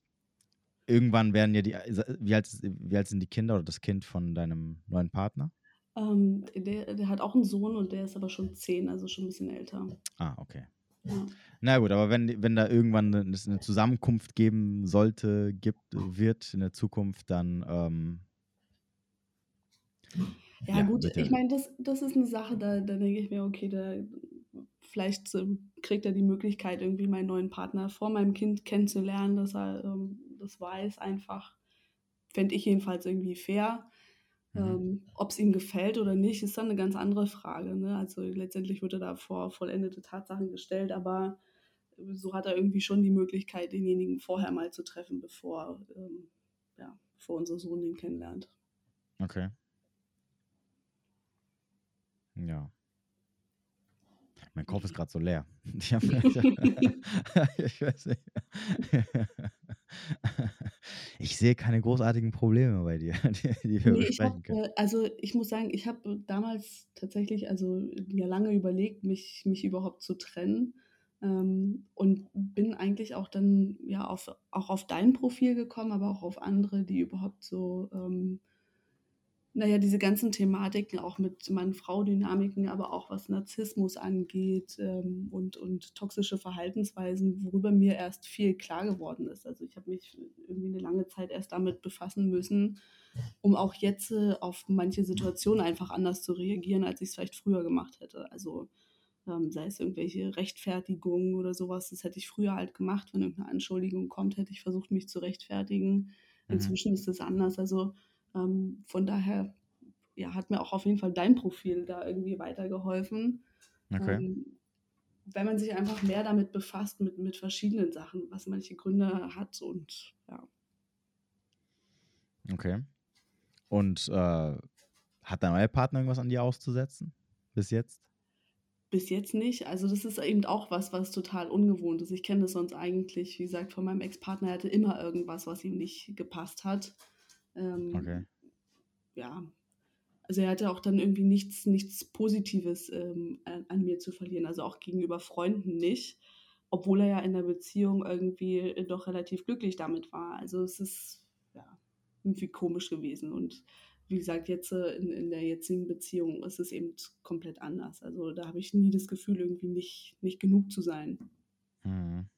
irgendwann werden ja die, wie alt, wie alt sind die Kinder oder das Kind von deinem neuen Partner? Ähm, der, der hat auch einen Sohn und der ist aber schon zehn, also schon ein bisschen älter. Ah, okay. Ja. Na gut, aber wenn, wenn da irgendwann eine, eine Zusammenkunft geben sollte, gibt, wird in der Zukunft, dann ähm, Ja, Ja, gut, ja- ich meine, das, das ist eine Sache, da, da denke ich mir, okay, da vielleicht kriegt er die Möglichkeit, irgendwie meinen neuen Partner vor meinem Kind kennenzulernen, dass er ähm, das weiß einfach. Fände ich jedenfalls irgendwie fair. Mhm. Ähm, Ob es ihm gefällt oder nicht, ist dann eine ganz andere Frage. Ne? Also letztendlich wird er da vor vollendete Tatsachen gestellt, aber so hat er irgendwie schon die Möglichkeit, denjenigen vorher mal zu treffen, bevor, ähm, ja, bevor unser Sohn den kennenlernt. okay. Ja. Mein Kopf ist gerade so leer. Ich, hab, ich weiß nicht. Ich sehe keine großartigen Probleme bei dir, die, die wir Nee, ich besprechen hab, können. äh, also ich muss sagen, ich habe damals tatsächlich also ja lange überlegt, mich, mich überhaupt zu trennen. Ähm, und bin eigentlich auch dann ja auf, auch auf dein Profil gekommen, aber auch auf andere, die überhaupt so, ähm, naja, diese ganzen Thematiken auch mit Mann-Frau-Dynamiken, aber auch was Narzissmus angeht ähm, und, und toxische Verhaltensweisen, worüber mir erst viel klar geworden ist. Also ich habe mich irgendwie eine lange Zeit erst damit befassen müssen, um auch jetzt äh, auf manche Situationen einfach anders zu reagieren, als ich es vielleicht früher gemacht hätte. Also ähm, sei es irgendwelche Rechtfertigungen oder sowas. Das hätte ich früher halt gemacht. Wenn irgendeine Anschuldigung kommt, hätte ich versucht, mich zu rechtfertigen. Mhm. Inzwischen ist das anders. Also ähm, von daher ja, hat mir auch auf jeden Fall dein Profil da irgendwie weitergeholfen. Okay. Ähm, wenn man sich einfach mehr damit befasst, mit, mit verschiedenen Sachen, was manche Gründe hat und ja. Okay. Und äh, hat dein neuer Partner irgendwas an dir auszusetzen? Bis jetzt? Bis jetzt nicht. Also das ist eben auch was, was total ungewohnt ist. Ich kenne das sonst eigentlich, wie gesagt, von meinem Ex-Partner. Er hatte immer irgendwas, was ihm nicht gepasst hat. Ähm, Okay. ja, also er hatte auch dann irgendwie nichts, nichts Positives ähm, an, an mir zu verlieren, also auch gegenüber Freunden nicht, obwohl er ja in der Beziehung irgendwie äh, doch relativ glücklich damit war. Also es ist ja irgendwie komisch gewesen und wie gesagt, jetzt äh, in, in der jetzigen Beziehung ist es eben komplett anders. Also da habe ich nie das Gefühl, irgendwie nicht, nicht genug zu sein. Mhm.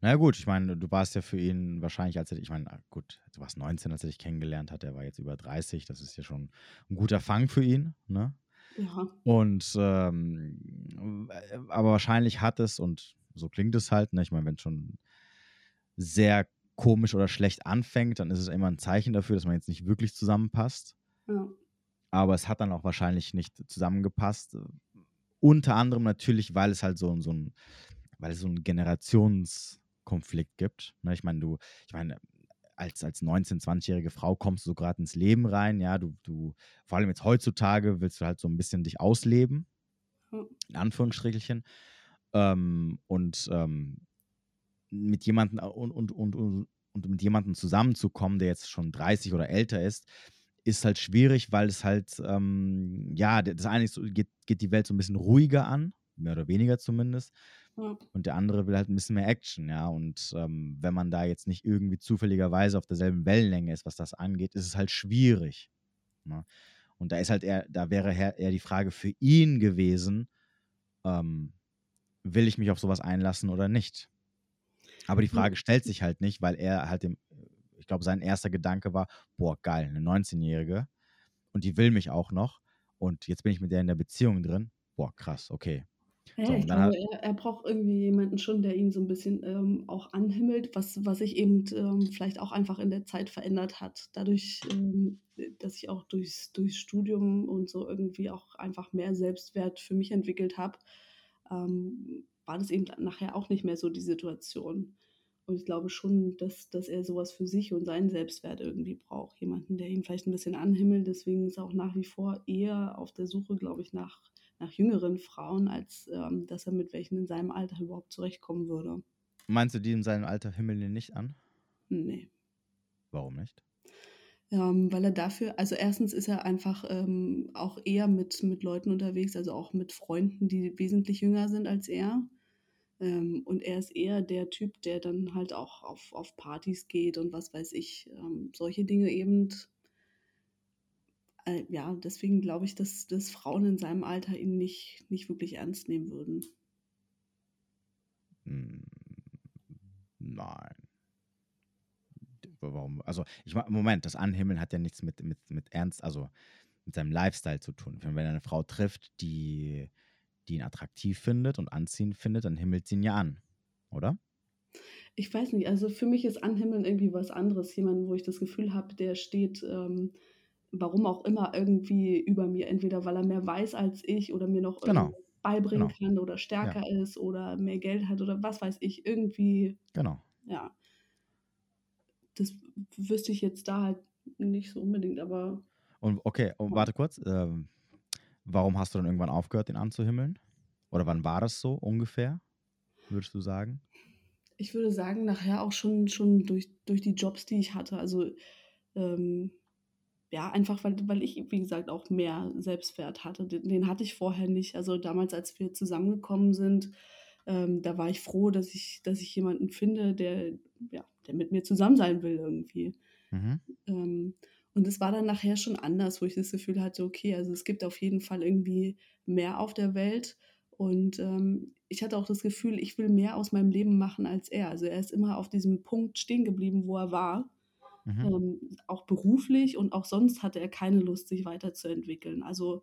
Na ja, gut, ich meine, du warst ja für ihn wahrscheinlich, als er, ich meine, gut, du warst 19, als er dich kennengelernt hat, er war jetzt über 30, das ist ja schon ein guter Fang für ihn, ne? Ja, Und, ähm, äh, aber wahrscheinlich hat es, und so klingt es halt, ne? Ich meine, wenn es schon sehr komisch oder schlecht anfängt, dann ist es immer ein Zeichen dafür, dass man jetzt nicht wirklich zusammenpasst. ja, Aber es hat dann auch wahrscheinlich nicht zusammengepasst. Unter anderem natürlich, weil es halt so, so ein, weil es so einen Generationskonflikt gibt. Ne, ich meine, du, ich meine, als, als 19-, 20-jährige Frau kommst du so gerade ins Leben rein, ja, du, du, vor allem jetzt heutzutage willst du halt so ein bisschen dich ausleben, ja, in Anführungsstrichelchen. Ähm, und ähm, mit jemandem und, und, und, und, und mit jemandem zusammenzukommen, der jetzt schon 30 oder älter ist, ist halt schwierig, weil es halt, ähm, ja, das eine ist geht, geht die Welt so ein bisschen ruhiger an, mehr oder weniger zumindest. Ja, Und der andere will halt ein bisschen mehr Action, ja. Und ähm, wenn man da jetzt nicht irgendwie zufälligerweise auf derselben Wellenlänge ist, was das angeht, ist es halt schwierig. Ne? Und da ist halt eher, da wäre eher die Frage für ihn gewesen, ähm, will ich mich auf sowas einlassen oder nicht? Aber die. Frage stellt sich halt nicht, weil er halt dem, ich glaube, sein erster Gedanke war, boah, geil, eine 19-Jährige und die will mich auch noch und jetzt bin ich mit der in der Beziehung drin. Boah, krass, okay. Ja, So, ich glaube, er, er braucht irgendwie jemanden schon, der ihn so ein bisschen ähm, auch anhimmelt, was, was sich eben ähm, vielleicht auch einfach in der Zeit verändert hat. Dadurch, ähm, dass ich auch durchs, durchs Studium und so irgendwie auch einfach mehr Selbstwert für mich entwickelt habe, ähm, war das eben nachher auch nicht mehr so die Situation. Und ich glaube schon, dass, dass er sowas für sich und seinen Selbstwert irgendwie braucht. Jemanden, der ihn vielleicht ein bisschen anhimmelt. Deswegen ist er auch nach wie vor eher auf der Suche, glaube ich, nach, nach jüngeren Frauen, als ähm, dass er mit welchen in seinem Alter überhaupt zurechtkommen würde. meinst du, die in seinem Alter himmeln ihn nicht an? Nee. Warum nicht? Ähm, weil er dafür, also erstens ist er einfach ähm, auch eher mit, mit Leuten unterwegs, also auch mit Freunden, die wesentlich jünger sind als er. Ähm, und er ist eher der Typ, der dann halt auch auf, auf Partys geht und was weiß ich, ähm, solche Dinge eben. Äh, ja, deswegen glaube ich, dass, dass Frauen in seinem Alter ihn nicht, nicht wirklich ernst nehmen würden. Hm, nein. Warum? Also, ich Moment, das Anhimmeln hat ja nichts mit, mit, mit Ernst, also mit seinem Lifestyle zu tun. Wenn er eine Frau trifft, die, die ihn attraktiv findet und anziehend findet, dann himmelt sie ihn ja an, oder? Ich weiß nicht, also für mich ist Anhimmeln irgendwie was anderes. Jemand, wo ich das Gefühl habe, der steht, ähm, warum auch immer, irgendwie über mir. Entweder weil er mehr weiß als ich oder mir noch Genau, beibringen genau. kann oder Ja, stärker ist oder mehr Geld hat oder was weiß ich. Irgendwie, genau. ja, das wüsste ich jetzt da halt nicht so unbedingt, aber Und okay, und ja. warte kurz. Ähm, warum hast du dann irgendwann aufgehört, ihn anzuhimmeln? Oder wann war das so ungefähr, würdest du sagen? ich würde sagen, nachher auch schon, schon durch, durch die Jobs, die ich hatte. Also ähm, ja, einfach weil, weil ich, wie gesagt, auch mehr Selbstwert hatte. Den, den hatte ich vorher nicht. Also damals, als wir zusammengekommen sind, ähm, da war ich froh, dass ich, dass ich jemanden finde, der, ja, der mit mir zusammen sein will irgendwie. Mhm. Ähm, und es war dann nachher schon anders, wo ich das Gefühl hatte, okay, also es gibt auf jeden Fall irgendwie mehr auf der Welt. Und ähm, ich hatte auch das Gefühl, ich will mehr aus meinem Leben machen als er. Also er ist immer auf diesem Punkt stehen geblieben, wo er war. Mhm. Ähm, auch beruflich und auch sonst hatte er keine Lust, sich weiterzuentwickeln. Also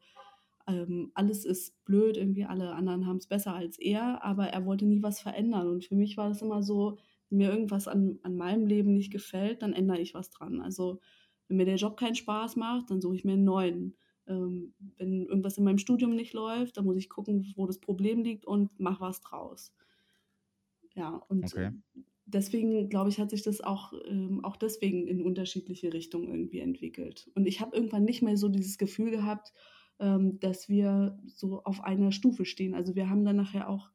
ähm, alles ist blöd, irgendwie alle anderen haben es besser als er, aber er wollte nie was verändern. Und für mich war das immer so, wenn mir irgendwas an, an meinem Leben nicht gefällt, dann ändere ich was dran. Also wenn mir der Job keinen Spaß macht, dann suche ich mir einen neuen. Ähm, wenn irgendwas in meinem Studium nicht läuft, dann muss ich gucken, wo das Problem liegt und mach was draus. Ja, und okay. Deswegen, glaube ich, hat sich das auch, ähm, auch deswegen in unterschiedliche Richtungen irgendwie entwickelt. Und ich habe irgendwann nicht mehr so dieses Gefühl gehabt, ähm, dass wir so auf einer Stufe stehen. Also wir haben dann nachher auch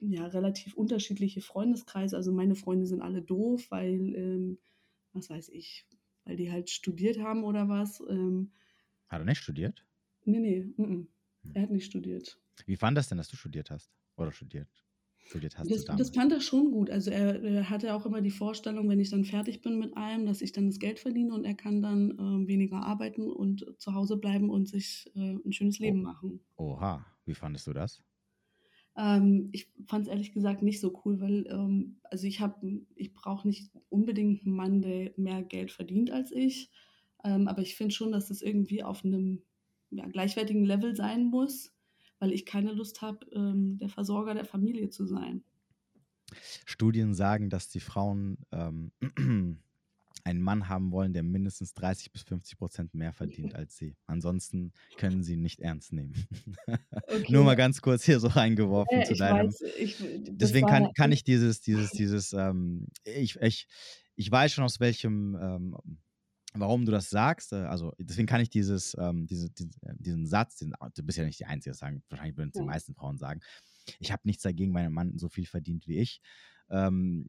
ja, relativ unterschiedliche Freundeskreise. Also meine Freunde sind alle doof, weil, ähm, was weiß ich, weil die halt studiert haben oder was. Ähm, hat er nicht studiert? Nee, nee, m -m. er hat nicht studiert. Wie fand das denn, dass du studiert hast? Oder studiert? Studiert hast. Das, das fand er schon gut. Also er, er, hatte auch immer die Vorstellung, wenn ich dann fertig bin mit allem, dass ich dann das Geld verdiene und er kann dann äh, weniger arbeiten und zu Hause bleiben und sich äh, ein schönes Leben oh. machen. Oha, wie fandest du das? Ähm, ich fand es ehrlich gesagt nicht so cool, weil ähm, also ich habe, ich brauche nicht unbedingt einen Mann, der mehr Geld verdient als ich, ähm, aber ich finde schon, dass das irgendwie auf einem ja, gleichwertigen Level sein muss weil ich keine Lust habe, ähm, der Versorger der Familie zu sein. Studien sagen, dass die Frauen ähm, einen Mann haben wollen, der mindestens 30 bis 50 Prozent mehr verdient als sie. Ansonsten können sie ihn nicht ernst nehmen. Okay. Nur mal ganz kurz hier so reingeworfen äh, zu deinem. Weiß, ich, deswegen kann, kann ich dieses, dieses, dieses, ähm, ich, ich, ich weiß schon aus welchem ähm, warum du das sagst. Äh, also deswegen kann ich dieses, ähm, diese, äh, diesen Satz, diesen, du bist ja nicht die Einzige, das sagen, wahrscheinlich würden es die meisten Frauen sagen. Ich habe nichts dagegen, wenn ein Mann so viel verdient wie ich. Ähm,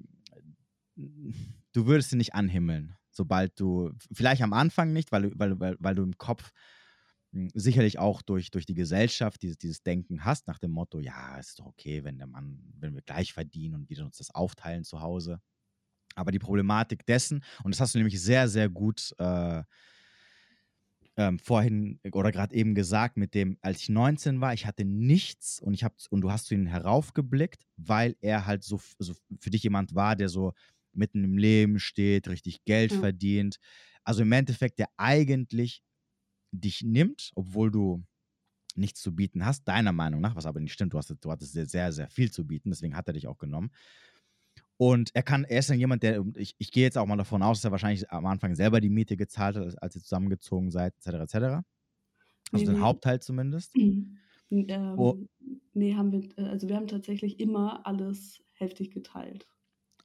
du würdest ihn nicht anhimmeln, sobald du, vielleicht am Anfang nicht, weil, weil, weil, weil du im Kopf hm, sicherlich auch durch, durch die Gesellschaft dieses, dieses Denken hast, nach dem Motto, ja, ist doch okay, wenn der Mann, wenn wir gleich verdienen und wir uns das aufteilen zu Hause. Aber die Problematik dessen, und das hast du nämlich sehr, sehr gut äh, ähm, vorhin oder gerade eben gesagt, mit dem, als ich 19 war, ich hatte nichts und ich habe und du hast zu ihm heraufgeblickt, weil er halt so, so für dich jemand war, der so mitten im Leben steht, richtig Geld mhm. verdient. Also im Endeffekt, der eigentlich dich nimmt, obwohl du nichts zu bieten hast, deiner Meinung nach, was aber nicht stimmt, du, hast, du hattest sehr, sehr viel zu bieten, deswegen hat er dich auch genommen. Und er kann, er ist dann jemand, der, ich, ich gehe jetzt auch mal davon aus, dass er wahrscheinlich am Anfang selber die Miete gezahlt hat, als ihr zusammengezogen seid, etc. etc. Also nee, den. Hauptteil zumindest. Ähm, oh. Nee, haben wir, äh, also wir haben tatsächlich immer alles heftig geteilt.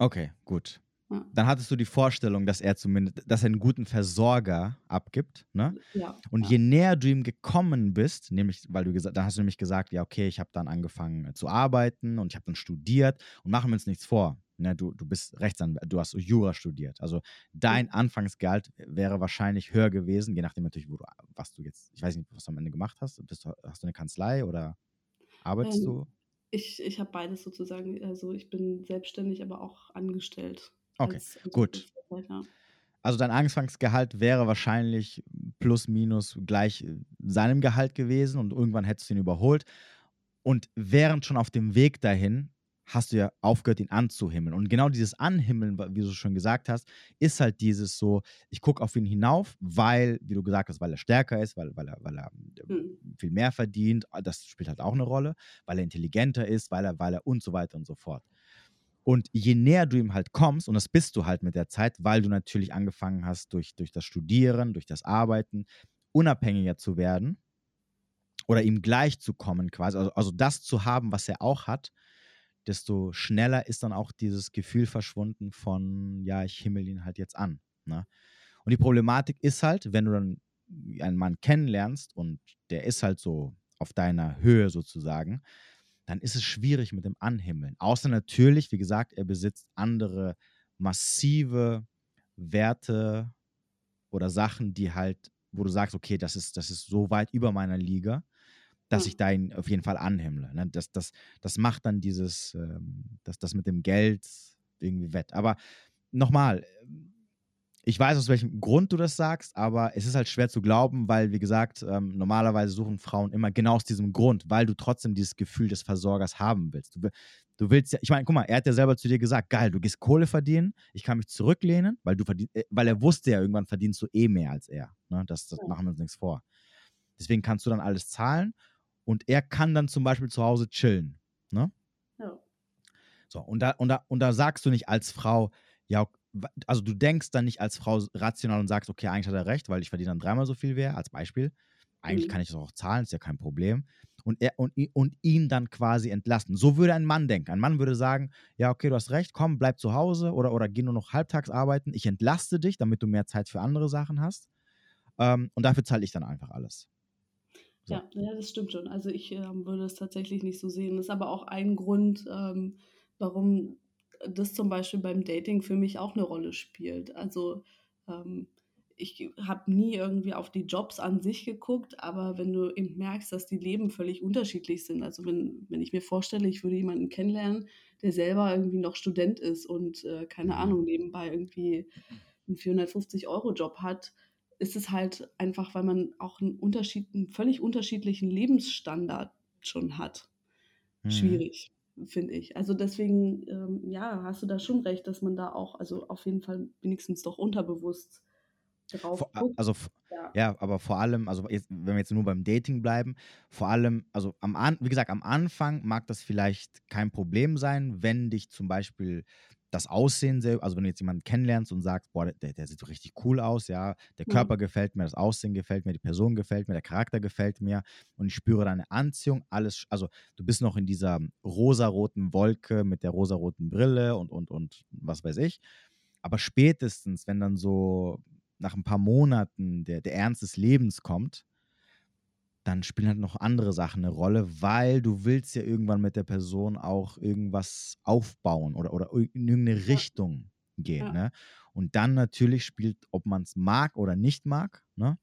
Okay, gut. Ja. Dann hattest du die Vorstellung, dass er zumindest, dass er einen guten Versorger abgibt, ne? Ja. Und ja. je näher du ihm gekommen bist, nämlich, weil du gesagt, dann hast du nämlich gesagt, ja, okay, ich habe dann angefangen zu arbeiten und ich habe dann studiert und machen wir uns nichts vor. Ne, du, du bist Rechtsanwalt, du hast Jura studiert. Also dein Anfangsgehalt wäre wahrscheinlich höher gewesen, je nachdem natürlich, wo du, was du jetzt, ich weiß nicht, was du am Ende gemacht hast. Bist du, hast du eine Kanzlei oder arbeitest ähm, du? Ich, ich habe beides sozusagen. Also ich bin selbstständig, aber auch angestellt. Okay, als, als gut. Also dein Anfangsgehalt wäre wahrscheinlich plus minus gleich seinem Gehalt gewesen und irgendwann hättest du ihn überholt. Und während schon auf dem Weg dahin hast du ja aufgehört, ihn anzuhimmeln. Und genau dieses Anhimmeln, wie du schon gesagt hast, ist halt dieses so, ich gucke auf ihn hinauf, weil, wie du gesagt hast, weil er stärker ist, weil, weil er, weil er mhm. viel mehr verdient, das spielt halt auch eine Rolle, weil er intelligenter ist, weil er, weil er und so weiter und so fort. Und je näher du ihm halt kommst, und das bist du halt mit der Zeit, weil du natürlich angefangen hast, durch, durch das Studieren, durch das Arbeiten, unabhängiger zu werden oder ihm gleich zu kommen, quasi, also, also das zu haben, was er auch hat, desto schneller ist dann auch dieses Gefühl verschwunden von, ja, ich himmel ihn halt jetzt an. Ne? Und die Problematik ist halt, wenn du dann einen Mann kennenlernst und der ist halt so auf deiner Höhe sozusagen, dann ist es schwierig mit dem Anhimmeln. Außer natürlich, wie gesagt, er besitzt andere massive Werte oder Sachen, die halt, wo du sagst, okay, das ist, das ist so weit über meiner Liga, dass ich da ihn auf jeden Fall anhimmle. Ne? Das, das, das macht dann dieses, ähm, das, das mit dem Geld irgendwie wett. Aber nochmal, ich weiß, aus welchem Grund du das sagst, aber es ist halt schwer zu glauben, weil, wie gesagt, ähm, normalerweise suchen Frauen immer genau aus diesem Grund, weil du trotzdem dieses Gefühl des Versorgers haben willst. Du, du willst ja, ich meine, guck mal, er hat ja selber zu dir gesagt, geil, du gehst Kohle verdienen, ich kann mich zurücklehnen, weil du verdien, äh, weil er wusste ja, irgendwann verdienst du eh mehr als er. Ne? Das, das machen wir uns nichts vor. Deswegen kannst du dann alles zahlen und er kann dann zum Beispiel zu Hause chillen. Ne? Ja. So, und da, und, da, und da sagst du nicht als Frau, ja, also du denkst dann nicht als Frau rational und sagst, okay, eigentlich hat er recht, weil ich verdiene dann dreimal so viel wäre, als Beispiel. Eigentlich mhm. kann ich das auch zahlen, ist ja kein Problem. Und, er, und, und ihn dann quasi entlasten. So würde ein Mann denken. Ein Mann würde sagen, ja, okay, du hast recht, komm, bleib zu Hause oder, oder geh nur noch halbtags arbeiten. Ich entlaste dich, damit du mehr Zeit für andere Sachen hast. Ähm, und dafür zahle ich dann einfach alles. So. Ja, ja, das stimmt schon. Also ich ähm, würde es tatsächlich nicht so sehen. Das ist aber auch ein Grund, ähm, warum das zum Beispiel beim Dating für mich auch eine Rolle spielt. Also ähm, ich habe nie irgendwie auf die Jobs an sich geguckt, aber wenn du eben merkst, dass die Leben völlig unterschiedlich sind, also wenn, wenn ich mir vorstelle, ich würde jemanden kennenlernen, der selber irgendwie noch Student ist und äh, keine mhm. Ahnung, nebenbei irgendwie einen 450-Euro-Job hat, ist es halt einfach, weil man auch einen, Unterschied, einen völlig unterschiedlichen Lebensstandard schon hat. Mhm. Schwierig, finde ich. Also deswegen, ähm, ja, hast du da schon recht, dass man da auch, also auf jeden Fall wenigstens doch unterbewusst drauf guckt. Also ja. ja. aber vor allem, also jetzt, wenn wir jetzt nur beim Dating bleiben, vor allem, also am wie gesagt, am Anfang mag das vielleicht kein Problem sein, wenn dich zum Beispiel das Aussehen, also wenn du jetzt jemanden kennenlernst und sagst, boah, der, der sieht richtig cool aus, ja, der Körper mhm. gefällt mir, das Aussehen gefällt mir, die Person gefällt mir, der Charakter gefällt mir und ich spüre deine Anziehung, alles, also du bist noch in dieser rosaroten Wolke mit der rosaroten Brille und, und, und was weiß ich. Aber spätestens, wenn dann so nach ein paar Monaten der, der Ernst des Lebens kommt, dann spielen halt noch andere Sachen eine Rolle, weil du willst ja irgendwann mit der Person auch irgendwas aufbauen oder, oder in irgendeine Richtung gehen. Ja. Ne? Und dann natürlich spielt, ob man es mag oder nicht mag, ne?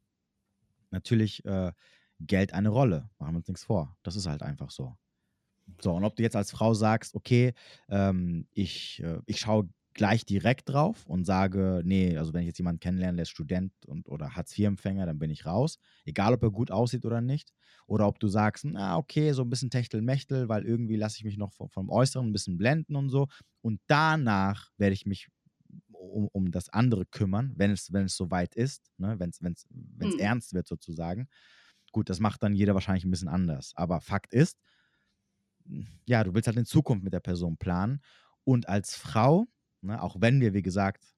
natürlich äh, Geld eine Rolle. Machen wir uns nichts vor. Das ist halt einfach so. So, und ob du jetzt als Frau sagst, okay, ähm, ich, äh, ich schaue gleich direkt drauf und sage, nee, also wenn ich jetzt jemanden kennenlerne, der ist Student und, oder Hartz-IV-Empfänger, dann bin ich raus. Egal, ob er gut aussieht oder nicht. Oder ob du sagst, na, okay, so ein bisschen Techtelmechtel, weil irgendwie lasse ich mich noch vom, vom Äußeren ein bisschen blenden und so. Und danach werde ich mich um, um das andere kümmern, wenn es, wenn es soweit ist, ne? wenn es wenn's, wenn's mhm. ernst wird sozusagen. Gut, das macht dann jeder wahrscheinlich ein bisschen anders. Aber Fakt ist, ja, du willst halt in Zukunft mit der Person planen. Und als Frau Ne? Auch wenn wir, wie gesagt,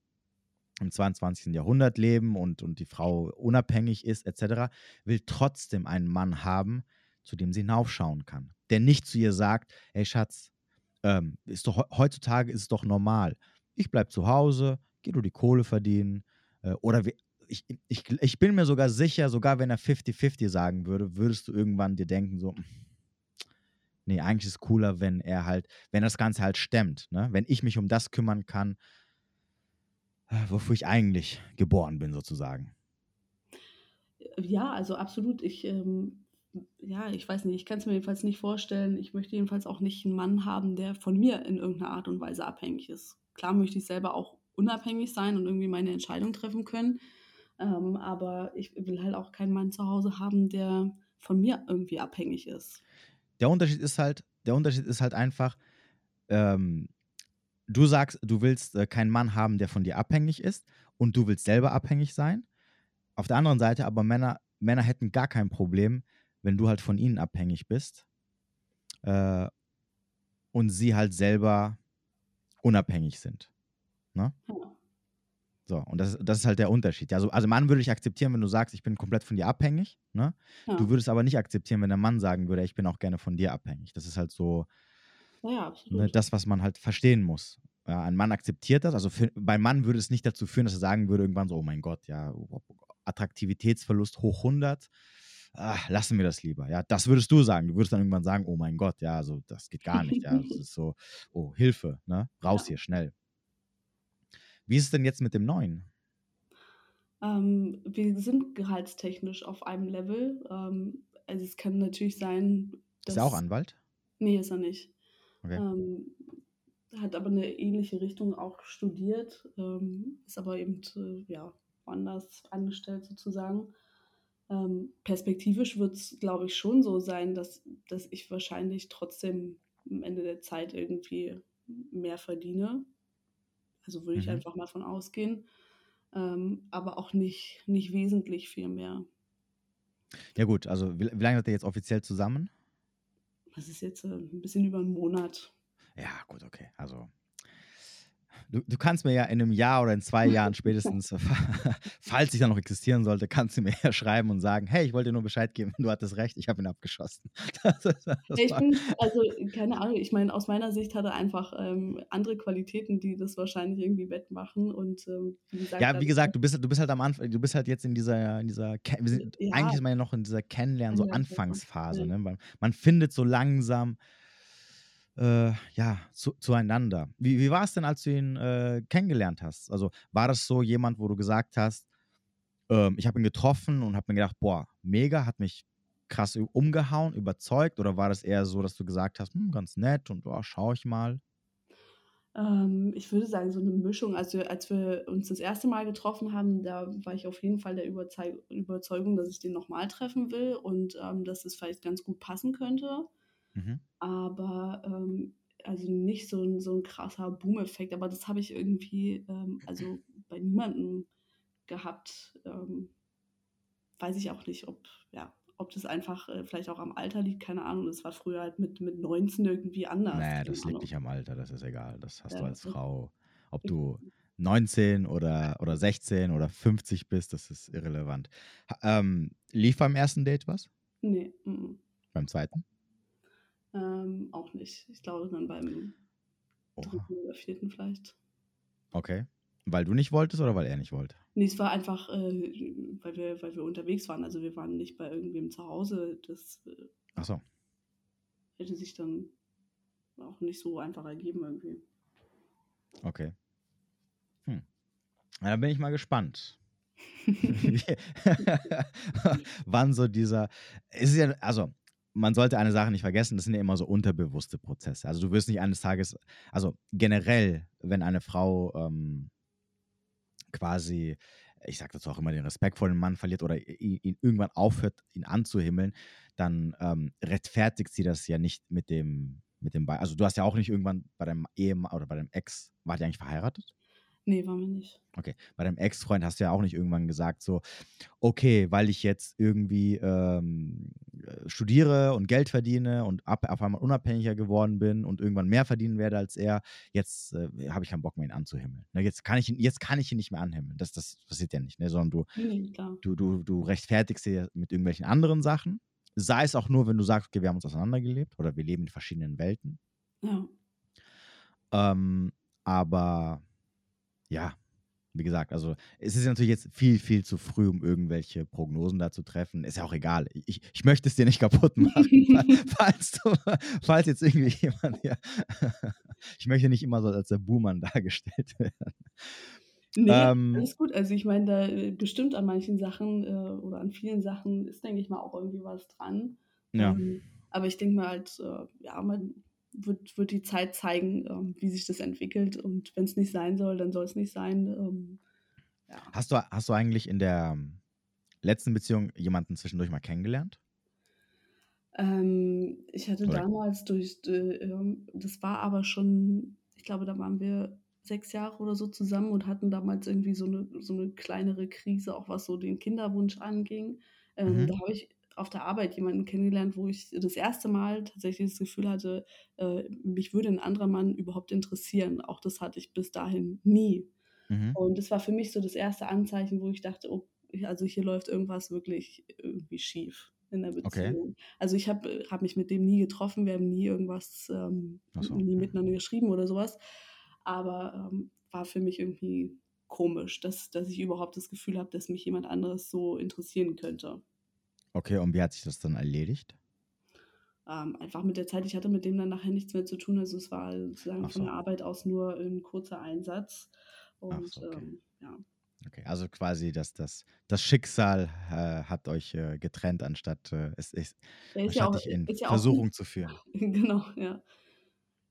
im 22. Jahrhundert leben und, und die Frau unabhängig ist, etc., will trotzdem einen Mann haben, zu dem sie hinaufschauen kann. Der nicht zu ihr sagt, hey Schatz, ähm, ist doch, heutzutage ist es doch normal. Ich bleibe zu Hause, geh du die Kohle verdienen. Äh, oder wir, ich, ich, ich bin mir sogar sicher, sogar wenn er 50-50 sagen würde, würdest du irgendwann dir denken, so, nee, eigentlich ist es cooler, wenn er halt, wenn das Ganze halt stemmt, ne? Wenn ich mich um das kümmern kann, äh, wofür ich eigentlich geboren bin, sozusagen. Ja, also absolut. Ich, ähm, ja, ich weiß nicht, ich kann es mir jedenfalls nicht vorstellen. Ich möchte jedenfalls auch nicht einen Mann haben, der von mir in irgendeiner Art und Weise abhängig ist. Klar möchte ich selber auch unabhängig sein und irgendwie meine Entscheidung treffen können. Ähm, aber ich will halt auch keinen Mann zu Hause haben, der von mir irgendwie abhängig ist. Der Unterschied ist halt, der Unterschied ist halt einfach, ähm, du sagst, du willst äh, keinen Mann haben, der von dir abhängig ist und du willst selber abhängig sein. Auf der anderen Seite aber Männer, Männer hätten gar kein Problem, wenn du halt von ihnen abhängig bist äh, und sie halt selber unabhängig sind. Ne? Ja. So, und das, das ist halt der Unterschied. Ja, also, also Mann würde ich akzeptieren, wenn du sagst, ich bin komplett von dir abhängig. Ne? Ja. Du würdest aber nicht akzeptieren, wenn der Mann sagen würde, ich bin auch gerne von dir abhängig. Das ist halt so ja, ne, das, was man halt verstehen muss. Ja, ein Mann akzeptiert das. Also für, beim Mann würde es nicht dazu führen, dass er sagen würde irgendwann so, oh mein Gott, ja, Attraktivitätsverlust hoch 100. Ach, lassen wir das lieber. Ja, das würdest du sagen. Du würdest dann irgendwann sagen, oh mein Gott, ja, also das geht gar nicht. Ja, das ist so, oh, Hilfe, ne? Raus ja. hier, schnell. Wie ist es denn jetzt mit dem neuen? Ähm, wir sind gehaltstechnisch auf einem Level. Ähm, also es kann natürlich sein, dass. Ist er auch Anwalt? Nee, ist er nicht. Okay. Ähm, hat aber eine ähnliche Richtung auch studiert, ähm, ist aber eben äh, ja, woanders angestellt sozusagen. Ähm, perspektivisch wird es, glaube ich, schon so sein, dass, dass ich wahrscheinlich trotzdem am Ende der Zeit irgendwie mehr verdiene. Also würde ich mhm. einfach mal von ausgehen. Ähm, aber auch nicht, nicht wesentlich viel mehr. Ja, gut, also wie, wie lange seid ihr jetzt offiziell zusammen? Das ist jetzt äh, ein bisschen über einen Monat. Ja, gut, okay. Also Du, du, kannst mir ja in einem Jahr oder in zwei Jahren spätestens, falls ich dann noch existieren sollte, kannst du mir ja schreiben und sagen, hey, ich wollte dir nur Bescheid geben, du hattest recht, ich habe ihn abgeschossen. Das, das, das ich bin, also keine Ahnung, ich meine, aus meiner Sicht hat er einfach ähm, andere Qualitäten, die das wahrscheinlich irgendwie wettmachen und ähm, wie gesagt, Ja, wie gesagt, du bist, du bist halt am Anfang, du bist halt jetzt in dieser, in dieser sind, ja. eigentlich ist man ja noch in dieser Kennenlernen, so Anfangsphase, ja. ne? man, man findet so langsam, äh, ja, zu, zueinander. Wie, wie war es denn, als du ihn äh, kennengelernt hast? Also war das so jemand, wo du gesagt hast, ähm, ich habe ihn getroffen und habe mir gedacht, boah, mega, hat mich krass umgehauen, überzeugt? Oder war das eher so, dass du gesagt hast, hm, ganz nett und oh, schau ich mal? Ähm, ich würde sagen, so eine Mischung. Also als wir uns das erste Mal getroffen haben, da war ich auf jeden Fall der Überzeug Überzeugung, dass ich den nochmal treffen will und ähm, dass es vielleicht ganz gut passen könnte. Mhm. Aber ähm, also nicht so ein, so ein krasser Boom-Effekt, aber das habe ich irgendwie ähm, also bei niemandem gehabt. Ähm, weiß ich auch nicht, ob, ja, ob das einfach äh, vielleicht auch am Alter liegt, keine Ahnung. Das war früher halt mit, mit 19 irgendwie anders. Naja, das liegt nicht am Alter, das ist egal. Das hast ja, du als Frau. Ob du 19 oder, oder 16 oder 50 bist, das ist irrelevant. Ähm, lief beim ersten Date was? Nee. M -m. Beim zweiten? Ähm, auch nicht. Ich glaube dann beim Oha. dritten oder vierten vielleicht. Okay. Weil du nicht wolltest oder weil er nicht wollte? Nee, es war einfach, äh, weil, wir, weil wir unterwegs waren. Also wir waren nicht bei irgendwem zu Hause. Das äh, Ach so. hätte sich dann auch nicht so einfach ergeben irgendwie. Okay. Hm. Na, dann bin ich mal gespannt. Wann so dieser. Ist ja, also man sollte eine Sache nicht vergessen, das sind ja immer so unterbewusste Prozesse. Also du wirst nicht eines Tages, also generell, wenn eine Frau ähm, quasi, ich sage dazu auch immer, den Respekt vor dem Mann verliert oder ihn, ihn irgendwann aufhört, ihn anzuhimmeln, dann ähm, rechtfertigt sie das ja nicht mit dem, mit dem Be Also du hast ja auch nicht irgendwann bei deinem Ehemann oder bei deinem Ex, war die eigentlich verheiratet? Nee, waren wir nicht. Okay. Bei deinem Ex-Freund hast du ja auch nicht irgendwann gesagt, so, okay, weil ich jetzt irgendwie ähm, äh, studiere und Geld verdiene und ab, auf einmal unabhängiger geworden bin und irgendwann mehr verdienen werde als er, jetzt äh, habe ich keinen Bock mehr, ihn anzuhimmeln. Ne, jetzt, kann ich ihn, jetzt kann ich ihn nicht mehr anhimmeln. Das, das passiert ja nicht, ne? sondern du, nee, du, du, du rechtfertigst dir mit irgendwelchen anderen Sachen. Sei es auch nur, wenn du sagst, okay, wir haben uns auseinandergelebt oder wir leben in verschiedenen Welten. Ja. Ähm, aber ja, wie gesagt, also es ist natürlich jetzt viel, viel zu früh, um irgendwelche Prognosen da zu treffen. Ist ja auch egal. Ich, ich möchte es dir nicht kaputt machen, falls, du, falls jetzt irgendwie jemand hier. ich möchte nicht immer so als der Buhmann dargestellt werden. Nee, ähm, alles gut. Also ich meine, da äh, bestimmt an manchen Sachen äh, oder an vielen Sachen ist, denke ich mal, auch irgendwie was dran. Ja. Ähm, aber ich denke mal halt, äh, ja, man, wird, wird die Zeit zeigen, ähm, wie sich das entwickelt. Und wenn es nicht sein soll, dann soll es nicht sein. Ähm, ja. hast, du, hast du eigentlich in der letzten Beziehung jemanden zwischendurch mal kennengelernt? Ähm, ich hatte Oder? damals durch, äh, das war aber schon, ich glaube, da waren wir sechs Jahre oder so zusammen und hatten damals irgendwie so eine, so eine kleinere Krise, auch was so den Kinderwunsch anging. Ähm, mhm. Da habe ich auf der Arbeit jemanden kennengelernt, wo ich das erste Mal tatsächlich das Gefühl hatte, äh, mich würde ein anderer Mann überhaupt interessieren. Auch das hatte ich bis dahin nie. Mhm. Und das war für mich so das erste Anzeichen, wo ich dachte, oh, also hier läuft irgendwas wirklich irgendwie schief in der Beziehung. Okay. Also ich habe hab mich mit dem nie getroffen, wir haben nie irgendwas, ähm, so. nie miteinander geschrieben oder sowas. Aber ähm, war für mich irgendwie komisch, dass, dass ich überhaupt das Gefühl habe, dass mich jemand anderes so interessieren könnte. Okay, und wie hat sich das dann erledigt? Ähm, einfach mit der Zeit, ich hatte mit dem dann nachher nichts mehr zu tun. Also es war sozusagen so. von der Arbeit aus nur ein kurzer Einsatz. Und so, okay. ähm, ja. Okay, also quasi das, das, das Schicksal äh, hat euch äh, getrennt, anstatt äh, es ist, anstatt ja auch, dich in ja Versuchung zu führen. genau, ja.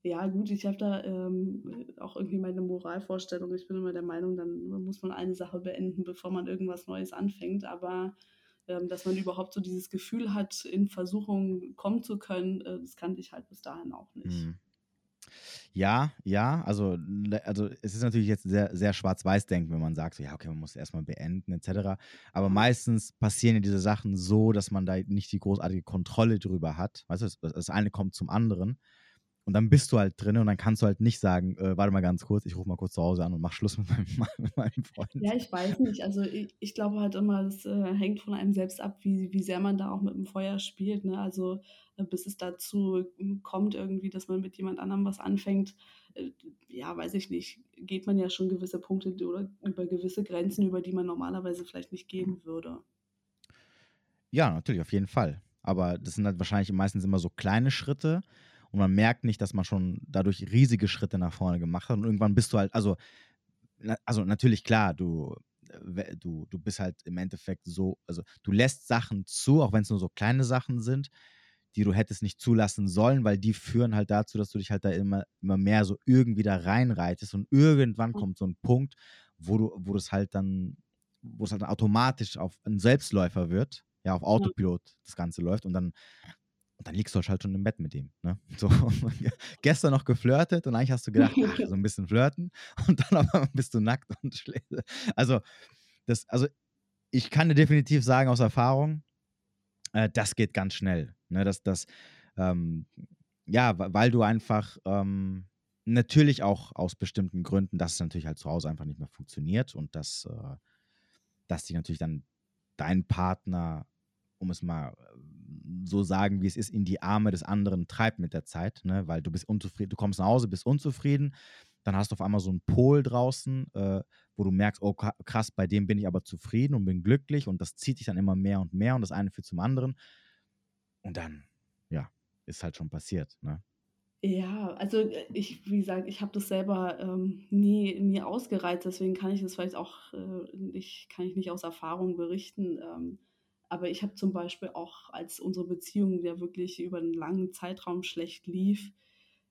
Ja, gut, ich habe da ähm, auch irgendwie meine Moralvorstellung. Ich bin immer der Meinung, dann muss man eine Sache beenden, bevor man irgendwas Neues anfängt. Aber ähm, dass man überhaupt so dieses Gefühl hat, in Versuchung kommen zu können, äh, das kannte ich halt bis dahin auch nicht. Mhm. Ja, ja, also, also es ist natürlich jetzt sehr, sehr schwarz-weiß-denken, wenn man sagt, so, ja, okay, man muss erstmal beenden, etc. Aber meistens passieren ja diese Sachen so, dass man da nicht die großartige Kontrolle drüber hat. Weißt du, das, das eine kommt zum anderen. Und dann bist du halt drin und dann kannst du halt nicht sagen, äh, warte mal ganz kurz, ich rufe mal kurz zu Hause an und mach Schluss mit meinem, mit meinem Freund. Ja, ich weiß nicht. Also ich, ich glaube halt immer, es äh, hängt von einem selbst ab, wie, wie sehr man da auch mit dem Feuer spielt. Ne? Also äh, bis es dazu hm, kommt irgendwie, dass man mit jemand anderem was anfängt, äh, ja, weiß ich nicht, geht man ja schon gewisse Punkte oder über gewisse Grenzen, über die man normalerweise vielleicht nicht gehen würde. Ja, natürlich, auf jeden Fall. Aber das sind halt wahrscheinlich meistens immer so kleine Schritte und man merkt nicht, dass man schon dadurch riesige Schritte nach vorne gemacht hat und irgendwann bist du halt, also, also natürlich klar, du, äh, du, du bist halt im Endeffekt so, also du lässt Sachen zu, auch wenn es nur so kleine Sachen sind, die du hättest nicht zulassen sollen, weil die führen halt dazu, dass du dich halt da immer, immer mehr so irgendwie da reinreitest und irgendwann mhm. kommt so ein Punkt, wo du, wo das halt dann, wo es halt automatisch auf ein Selbstläufer wird, ja, auf Autopilot das Ganze läuft und dann und dann liegst du halt schon im Bett mit ihm. Ne? So, gestern noch geflirtet und eigentlich hast du gedacht, ach, so ein bisschen flirten und dann aber bist du nackt und schläfst. Also, das, also ich kann dir definitiv sagen aus Erfahrung, äh, das geht ganz schnell. Ne? Das, das, ähm, ja, weil du einfach ähm, natürlich auch aus bestimmten Gründen, dass es natürlich halt zu Hause einfach nicht mehr funktioniert und dass, äh, dass dich natürlich dann dein Partner, um es mal so sagen, wie es ist, in die Arme des anderen treibt mit der Zeit, ne? weil du bist unzufrieden, du kommst nach Hause, bist unzufrieden, dann hast du auf einmal so einen Pol draußen, äh, wo du merkst, oh krass, bei dem bin ich aber zufrieden und bin glücklich und das zieht dich dann immer mehr und mehr und das eine führt zum anderen und dann, ja, ist halt schon passiert, ne? Ja, also äh, ich, wie gesagt, ich habe das selber ähm, nie, nie ausgereizt, deswegen kann ich das vielleicht auch äh, nicht, kann ich nicht aus Erfahrung berichten. Ähm, aber ich habe zum Beispiel auch, als unsere Beziehung ja wirklich über einen langen Zeitraum schlecht lief,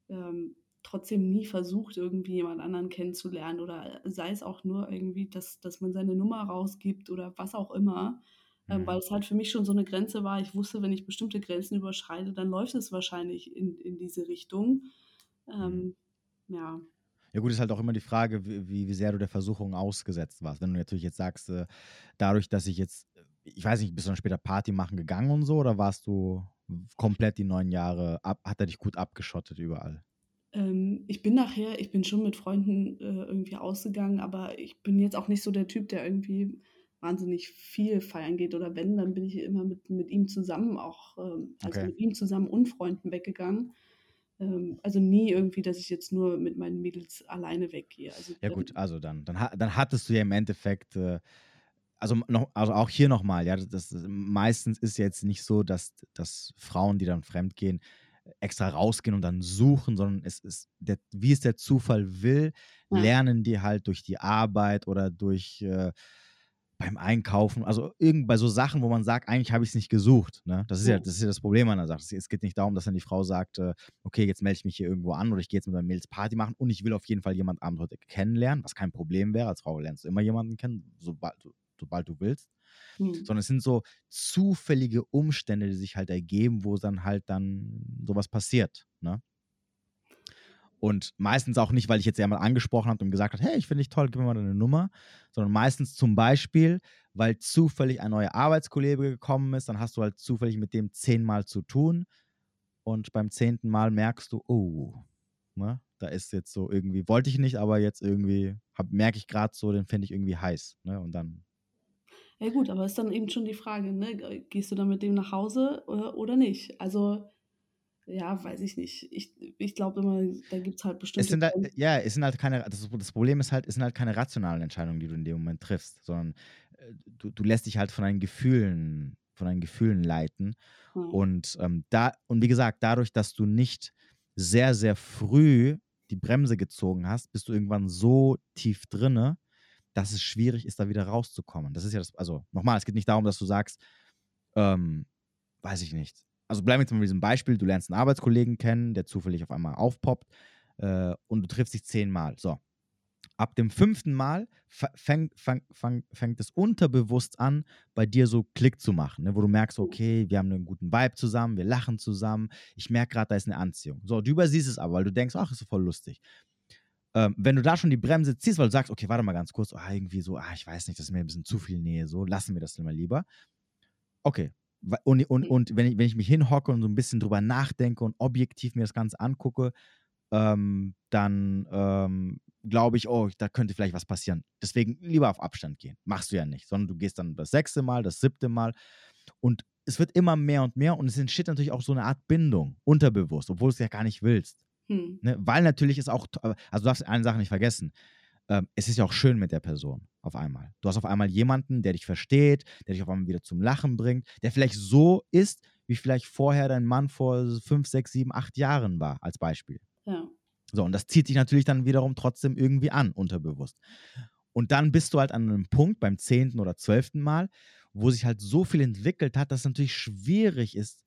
ähm, trotzdem nie versucht, irgendwie jemand anderen kennenzulernen oder sei es auch nur irgendwie, dass, dass man seine Nummer rausgibt oder was auch immer. Ähm, weil mhm. es halt für mich schon so eine Grenze war. Ich wusste, wenn ich bestimmte Grenzen überschreite, dann läuft es wahrscheinlich in, in diese Richtung. Ähm, mhm. ja. Ja gut, ist halt auch immer die Frage, wie, wie sehr du der Versuchung ausgesetzt warst. Wenn du natürlich jetzt sagst, äh, dadurch, dass ich jetzt ich weiß nicht, bist du dann später Party machen gegangen und so oder warst du komplett die neun Jahre, ab, hat er dich gut abgeschottet überall? Ähm, ich bin nachher, ich bin schon mit Freunden äh, irgendwie ausgegangen, aber ich bin jetzt auch nicht so der Typ, der irgendwie wahnsinnig viel feiern geht oder wenn, dann bin ich immer mit, mit ihm zusammen auch, ähm, also okay. mit ihm zusammen und Freunden weggegangen. Ähm, also nie irgendwie, dass ich jetzt nur mit meinen Mädels alleine weggehe. Also, ja gut, also dann, dann, dann hattest du ja im Endeffekt äh, also, noch, also auch hier nochmal, ja, das, das, meistens ist jetzt nicht so, dass, dass Frauen, die dann fremdgehen, extra rausgehen und dann suchen, sondern es ist, der, wie es der Zufall will, ja. lernen die halt durch die Arbeit oder durch äh, beim Einkaufen, also irgend bei so Sachen, wo man sagt, eigentlich habe ich es nicht gesucht. Ne? Das, ist ja. das ist ja das Problem an der Sache. Es geht nicht darum, dass dann die Frau sagt, äh, okay, jetzt melde ich mich hier irgendwo an oder ich gehe jetzt mit meinen Mails Party machen und ich will auf jeden Fall jemanden Abend heute kennenlernen, was kein Problem wäre. Als Frau lernst du immer jemanden kennen, sobald, sobald du willst. Mhm. Sondern es sind so zufällige Umstände, die sich halt ergeben, wo dann halt dann sowas passiert. Ne? Und meistens auch nicht, weil ich jetzt jemand angesprochen habe und gesagt habe, hey, ich finde dich toll, gib mir mal deine Nummer, sondern meistens zum Beispiel, weil zufällig ein neuer Arbeitskollege gekommen ist, dann hast du halt zufällig mit dem zehnmal zu tun und beim zehnten Mal merkst du, oh, ne, da ist jetzt so irgendwie, wollte ich nicht, aber jetzt irgendwie merke ich gerade so, den finde ich irgendwie heiß. Ne, und dann ja gut, aber ist dann eben schon die Frage, ne? Gehst du dann mit dem nach Hause oder, äh, oder nicht? Also, ja, weiß ich nicht. Ich, ich glaube immer, da gibt es halt bestimmte. Es sind halt, ja, es sind halt keine, das, das, Problem ist halt, es sind halt keine rationalen Entscheidungen, die du in dem Moment triffst, sondern äh, du, du lässt dich halt von deinen Gefühlen, von deinen Gefühlen leiten. Hm. Und ähm, da, und wie gesagt, dadurch, dass du nicht sehr, sehr früh die Bremse gezogen hast, bist du irgendwann so tief drinne, dass es schwierig ist, da wieder rauszukommen. Das ist ja das, also nochmal, es geht nicht darum, dass du sagst, ähm, weiß ich nicht. Also bleiben wir jetzt mal mit diesem Beispiel, du lernst einen Arbeitskollegen kennen, der zufällig auf einmal aufpoppt äh, und du triffst dich zehnmal. So. ab dem fünften Mal fängt, fängt, fängt, fängt es unterbewusst an, bei dir so Klick zu machen, ne? wo du merkst, okay, wir haben einen guten Vibe zusammen, wir lachen zusammen, ich merke gerade, da ist eine Anziehung. So, du übersiehst es aber, weil du denkst, ach, ist voll lustig. Ähm, wenn du da schon die Bremse ziehst, weil du sagst, okay, warte mal ganz kurz, oh, irgendwie so, ah, ich weiß nicht, das ist mir ein bisschen zu viel Nähe, so, lassen wir das mal lieber. Okay. Und, und, mhm. und wenn, ich, wenn ich mich hinhocke und so ein bisschen drüber nachdenke und objektiv mir das Ganze angucke, ähm, dann ähm, glaube ich, oh, da könnte vielleicht was passieren. Deswegen lieber auf Abstand gehen. Machst du ja nicht, sondern du gehst dann das sechste Mal, das siebte Mal und es wird immer mehr und mehr und es entsteht natürlich auch so eine Art Bindung, unterbewusst, obwohl du es ja gar nicht willst. Hm. Ne? Weil natürlich ist auch, also du darfst eine Sache nicht vergessen, ähm, es ist ja auch schön mit der Person auf einmal. Du hast auf einmal jemanden, der dich versteht, der dich auf einmal wieder zum Lachen bringt, der vielleicht so ist, wie vielleicht vorher dein Mann vor fünf, sechs, sieben, acht Jahren war, als Beispiel. Ja. So, und das zieht sich natürlich dann wiederum trotzdem irgendwie an, unterbewusst. Und dann bist du halt an einem Punkt beim zehnten oder zwölften Mal, wo sich halt so viel entwickelt hat, dass es natürlich schwierig ist,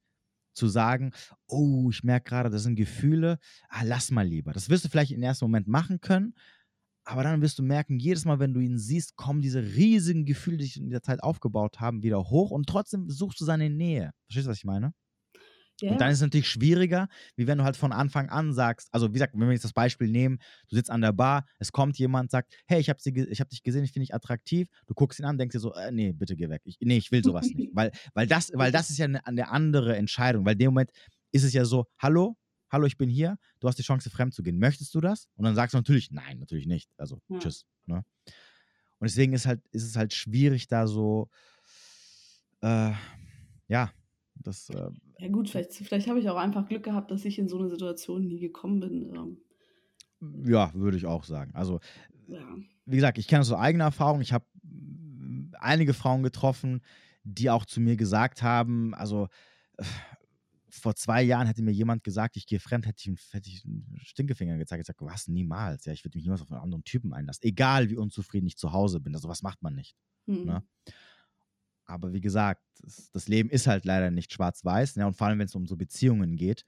zu sagen, oh, ich merke gerade, das sind Gefühle, ah, lass mal lieber. Das wirst du vielleicht im ersten Moment machen können, aber dann wirst du merken, jedes Mal, wenn du ihn siehst, kommen diese riesigen Gefühle, die sich in der Zeit aufgebaut haben, wieder hoch und trotzdem suchst du seine Nähe. Verstehst du, was ich meine? Yeah. Und dann ist es natürlich schwieriger, wie wenn du halt von Anfang an sagst, also wie gesagt, wenn wir jetzt das Beispiel nehmen, du sitzt an der Bar, es kommt jemand, sagt, hey, ich habe hab dich gesehen, ich finde dich attraktiv, du guckst ihn an, denkst dir so, äh, nee, bitte geh weg. Ich, nee, ich will sowas nicht. Weil, weil, das, weil das ist ja eine, eine andere Entscheidung, weil in dem Moment ist es ja so, hallo, hallo, ich bin hier, du hast die Chance, fremd zu gehen. Möchtest du das? Und dann sagst du natürlich, nein, natürlich nicht. Also, ja. tschüss. Ne? Und deswegen ist, halt, ist es halt schwierig, da so, äh, ja, das, äh, ja gut, vielleicht, vielleicht habe ich auch einfach Glück gehabt, dass ich in so eine Situation nie gekommen bin. Ähm. Ja, würde ich auch sagen. Also, ja. wie gesagt, ich kenne das aus eigener Erfahrung. Ich habe einige Frauen getroffen, die auch zu mir gesagt haben, also vor zwei Jahren hätte mir jemand gesagt, ich gehe fremd, hätte ich, hätte ich einen Stinkefinger gezeigt. Ich sage, was, niemals. Ja, ich würde mich niemals auf einen anderen Typen einlassen. Egal, wie unzufrieden ich zu Hause bin. Also, was macht man nicht. Mhm. Ne? Aber wie gesagt, das, das Leben ist halt leider nicht schwarz-weiß. Ne? Und vor allem, wenn es um so Beziehungen geht.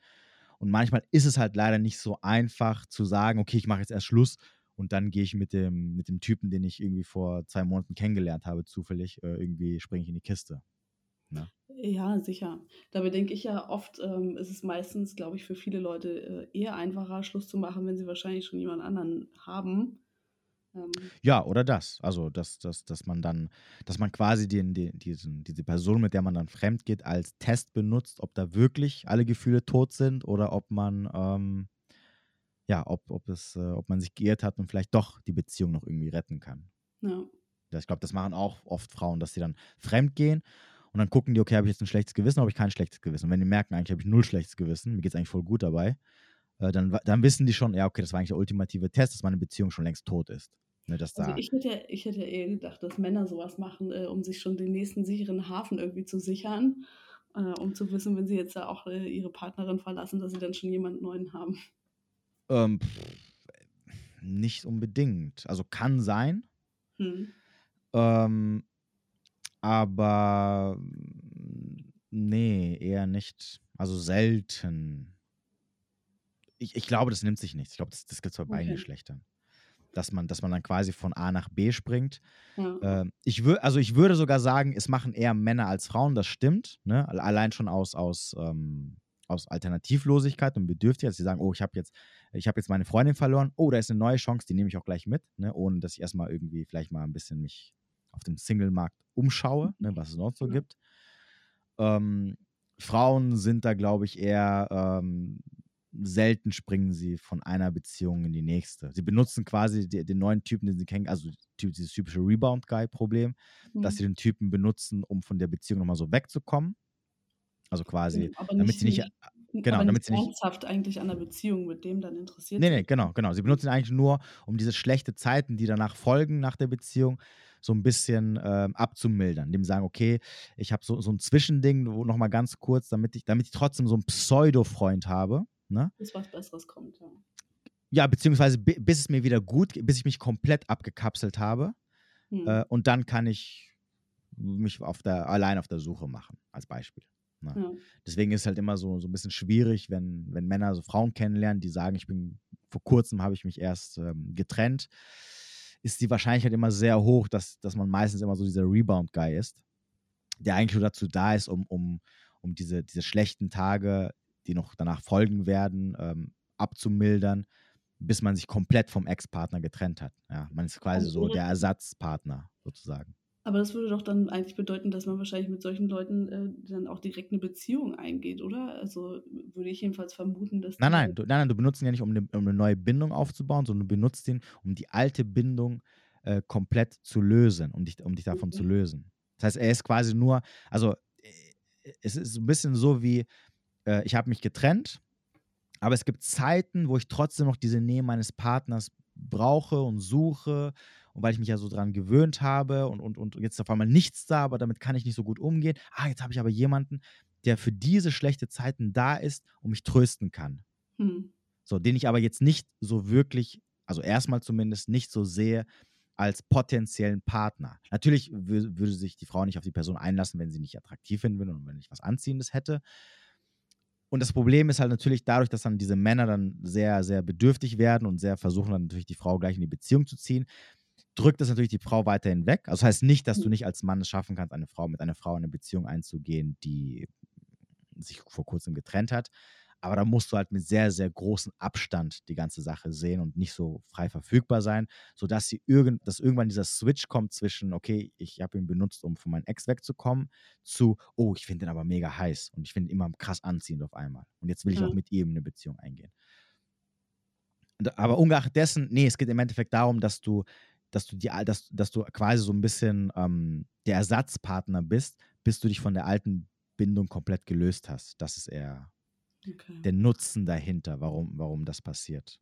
Und manchmal ist es halt leider nicht so einfach zu sagen, okay, ich mache jetzt erst Schluss und dann gehe ich mit dem, mit dem Typen, den ich irgendwie vor zwei Monaten kennengelernt habe, zufällig, äh, irgendwie springe ich in die Kiste. Ne? Ja, sicher. Dabei denke ich ja oft, ähm, ist es meistens, glaube ich, für viele Leute äh, eher einfacher, Schluss zu machen, wenn sie wahrscheinlich schon jemand anderen haben. Ähm, ja, oder das. Also, dass, dass, dass man dann, dass man quasi den, den, diesen, diese Person, mit der man dann fremd geht, als Test benutzt, ob da wirklich alle Gefühle tot sind oder ob man, ähm, ja, ob, ob, es, äh, ob man sich geirrt hat und vielleicht doch die Beziehung noch irgendwie retten kann. Ja. Ich glaube, das machen auch oft Frauen, dass sie dann fremd gehen und dann gucken die, okay, habe ich jetzt ein schlechtes Gewissen oder habe ich kein schlechtes Gewissen? Und wenn die merken, eigentlich habe ich null schlechtes Gewissen, mir geht es eigentlich voll gut dabei, äh, dann, dann wissen die schon, ja, okay, das war eigentlich der ultimative Test, dass meine Beziehung schon längst tot ist. Ne, dass also ich hätte, ich hätte eher gedacht, dass Männer sowas machen, äh, um sich schon den nächsten sicheren Hafen irgendwie zu sichern, äh, um zu wissen, wenn sie jetzt ja auch äh, ihre Partnerin verlassen, dass sie dann schon jemanden neuen haben. Ähm, nicht unbedingt. Also kann sein. Hm. Ähm, aber nee, eher nicht. Also selten. Ich, ich glaube, das nimmt sich nichts. Ich glaube, das, das gibt es bei okay. beiden Geschlechtern dass man, dass man dann quasi von A nach B springt. Ja. Äh, ich würde, also ich würde sogar sagen, es machen eher Männer als Frauen, das stimmt. Ne? Allein schon aus, aus, ähm, aus Alternativlosigkeit und Bedürftigkeit, dass sie sagen, oh, ich habe jetzt, ich habe jetzt meine Freundin verloren, oh, da ist eine neue Chance, die nehme ich auch gleich mit, ne? ohne dass ich erstmal irgendwie vielleicht mal ein bisschen mich auf dem Single-Markt umschaue, ne? was es noch so ja. gibt. Ähm, Frauen sind da, glaube ich, eher ähm, selten springen sie von einer Beziehung in die nächste. Sie benutzen quasi die, den neuen Typen, den sie kennen, also dieses typische Rebound-Guy-Problem, mhm. dass sie den Typen benutzen, um von der Beziehung nochmal so wegzukommen. Also quasi, aber damit sie nicht. Genau, damit sie nicht ernsthaft eigentlich an der Beziehung mit dem dann interessiert Nee, nee, genau, genau. Sie benutzen eigentlich nur, um diese schlechte Zeiten, die danach folgen nach der Beziehung, so ein bisschen äh, abzumildern. Dem sagen, okay, ich habe so, so ein Zwischending, wo nochmal ganz kurz, damit ich, damit ich trotzdem so einen Pseudo-Freund habe, Ne? Bis was Besseres kommt, ja. Ja, beziehungsweise bis es mir wieder gut, bis ich mich komplett abgekapselt habe. Hm. Äh, und dann kann ich mich auf der, allein auf der Suche machen, als Beispiel. Ne? Ja. Deswegen ist es halt immer so, so ein bisschen schwierig, wenn, wenn Männer so Frauen kennenlernen, die sagen, ich bin, vor kurzem habe ich mich erst ähm, getrennt. ist die Wahrscheinlichkeit immer sehr hoch, dass, dass man meistens immer so dieser Rebound-Guy ist, der eigentlich nur dazu da ist, um, um, um diese, diese schlechten Tage, die noch danach folgen werden, ähm, abzumildern, bis man sich komplett vom Ex-Partner getrennt hat. Ja, man ist quasi so der Ersatzpartner sozusagen. Aber das würde doch dann eigentlich bedeuten, dass man wahrscheinlich mit solchen Leuten äh, dann auch direkt eine Beziehung eingeht, oder? Also würde ich jedenfalls vermuten, dass. Nein, nein, du, nein, nein, du benutzt ihn ja nicht, um eine, um eine neue Bindung aufzubauen, sondern du benutzt ihn, um die alte Bindung äh, komplett zu lösen, um dich, um dich davon okay. zu lösen. Das heißt, er ist quasi nur, also äh, es ist ein bisschen so wie, äh, ich habe mich getrennt, aber es gibt Zeiten, wo ich trotzdem noch diese Nähe meines Partners brauche und suche und weil ich mich ja so dran gewöhnt habe und, und, und jetzt auf einmal nichts da, aber damit kann ich nicht so gut umgehen. Ah, jetzt habe ich aber jemanden, der für diese schlechte Zeiten da ist und mich trösten kann. Hm. So, den ich aber jetzt nicht so wirklich, also erstmal zumindest nicht so sehe als potenziellen Partner. Natürlich würde sich die Frau nicht auf die Person einlassen, wenn sie nicht attraktiv finden würde und wenn ich was Anziehendes hätte. Und das Problem ist halt natürlich dadurch, dass dann diese Männer dann sehr, sehr bedürftig werden und sehr versuchen dann natürlich die Frau gleich in die Beziehung zu ziehen, drückt das natürlich die Frau weiterhin weg. Also das heißt nicht, dass du mhm. nicht als Mann es schaffen kannst, eine Frau mit einer Frau in eine Beziehung einzugehen, die sich vor kurzem getrennt hat. Aber da musst du halt mit sehr, sehr großem Abstand die ganze Sache sehen und nicht so frei verfügbar sein, sodass sie irgend, dass irgendwann dieser Switch kommt zwischen, okay, ich habe ihn benutzt, um von meinem Ex wegzukommen, zu, oh, ich finde ihn aber mega heiß und ich finde ihn immer krass anziehend auf einmal. Und jetzt will ich ja. auch mit ihm eine Beziehung eingehen. Aber ungeachtet dessen, nee, es geht im Endeffekt darum, dass du dass du die, dass, dass du quasi so ein bisschen ähm, der Ersatzpartner bist, bis du dich von der alten Bindung komplett gelöst hast. Das ist eher okay. der Nutzen dahinter, warum, warum das passiert.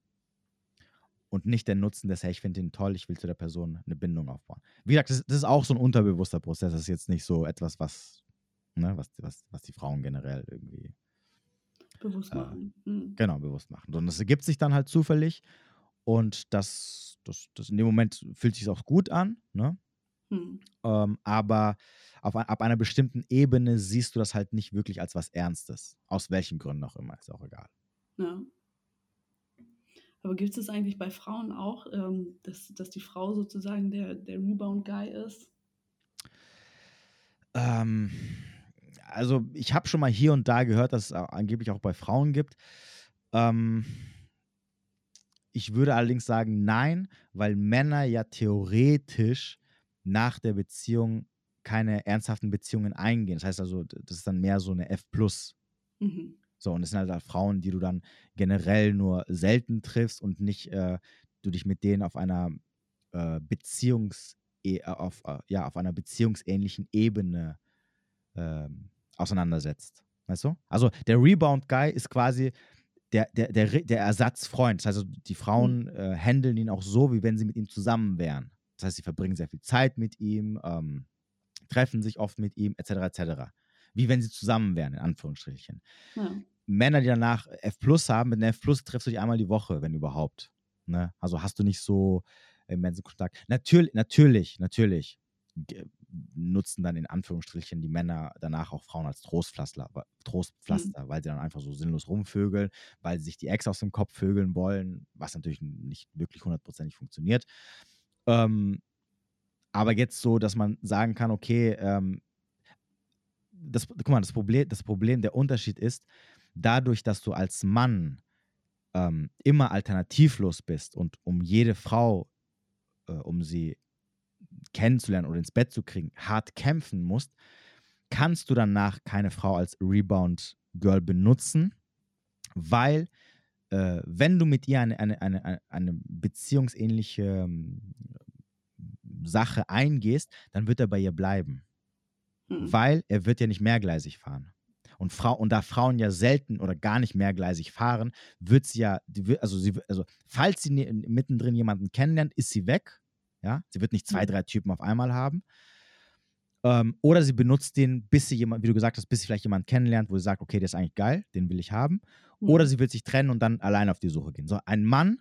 Und nicht der Nutzen des, hey, ich finde ihn toll, ich will zu der Person eine Bindung aufbauen. Wie gesagt, das, das ist auch so ein unterbewusster Prozess. Das ist jetzt nicht so etwas, was, ne, was, was, was die Frauen generell irgendwie bewusst äh, machen. Äh, mhm. Genau, bewusst machen. Sondern es ergibt sich dann halt zufällig und das, das, das in dem Moment fühlt sich auch gut an, ne? Hm. Ähm, aber auf, ab einer bestimmten Ebene siehst du das halt nicht wirklich als was Ernstes. Aus welchen Gründen auch immer, ist auch egal. Ja. Aber gibt es eigentlich bei Frauen auch, ähm, dass, dass die Frau sozusagen der, der Rebound-Guy ist? Ähm, also ich habe schon mal hier und da gehört, dass es angeblich auch bei Frauen gibt. Ähm, ich würde allerdings sagen, nein, weil Männer ja theoretisch nach der Beziehung keine ernsthaften Beziehungen eingehen. Das heißt also, das ist dann mehr so eine F. Mhm. So, und das sind halt, halt Frauen, die du dann generell nur selten triffst und nicht äh, du dich mit denen auf einer äh, Beziehungs- äh, auf, äh, ja, auf einer beziehungsähnlichen Ebene ähm, auseinandersetzt. Weißt du? Also der Rebound-Guy ist quasi der, der, der, der Ersatzfreund. Das heißt, also, die Frauen mhm. äh, handeln ihn auch so, wie wenn sie mit ihm zusammen wären. Das heißt, sie verbringen sehr viel Zeit mit ihm, ähm, treffen sich oft mit ihm, etc. etc. Wie wenn sie zusammen wären, in Anführungsstrichen. Ja. Männer, die danach F Plus haben, mit einer F Plus triffst du dich einmal die Woche, wenn überhaupt. Ne? Also hast du nicht so immensen Kontakt. Natürlich, natürlich, natürlich nutzen dann in Anführungsstrichen die Männer danach auch Frauen als Trostpflaster, Trostpflaster mhm. weil sie dann einfach so sinnlos rumvögeln, weil sie sich die Ex aus dem Kopf vögeln wollen, was natürlich nicht wirklich hundertprozentig funktioniert. Ähm, aber jetzt so, dass man sagen kann, okay, ähm, das, guck mal, das Problem, das Problem, der Unterschied ist, dadurch, dass du als Mann ähm, immer alternativlos bist und um jede Frau, äh, um sie kennenzulernen oder ins Bett zu kriegen, hart kämpfen musst, kannst du danach keine Frau als Rebound-Girl benutzen, weil äh, wenn du mit ihr eine, eine, eine, eine beziehungsähnliche ähm, Sache eingehst, dann wird er bei ihr bleiben. Mhm. Weil er wird ja nicht mehrgleisig fahren. Und, Frau, und da Frauen ja selten oder gar nicht mehrgleisig fahren, wird sie ja, also, sie, also falls sie mittendrin jemanden kennenlernt, ist sie weg ja? Sie wird nicht zwei, mhm. drei Typen auf einmal haben. Ähm, oder sie benutzt den, bis sie jemand, wie du gesagt hast, bis sie vielleicht jemanden kennenlernt, wo sie sagt, okay, der ist eigentlich geil, den will ich haben. Mhm. Oder sie wird sich trennen und dann allein auf die Suche gehen. So, ein Mann,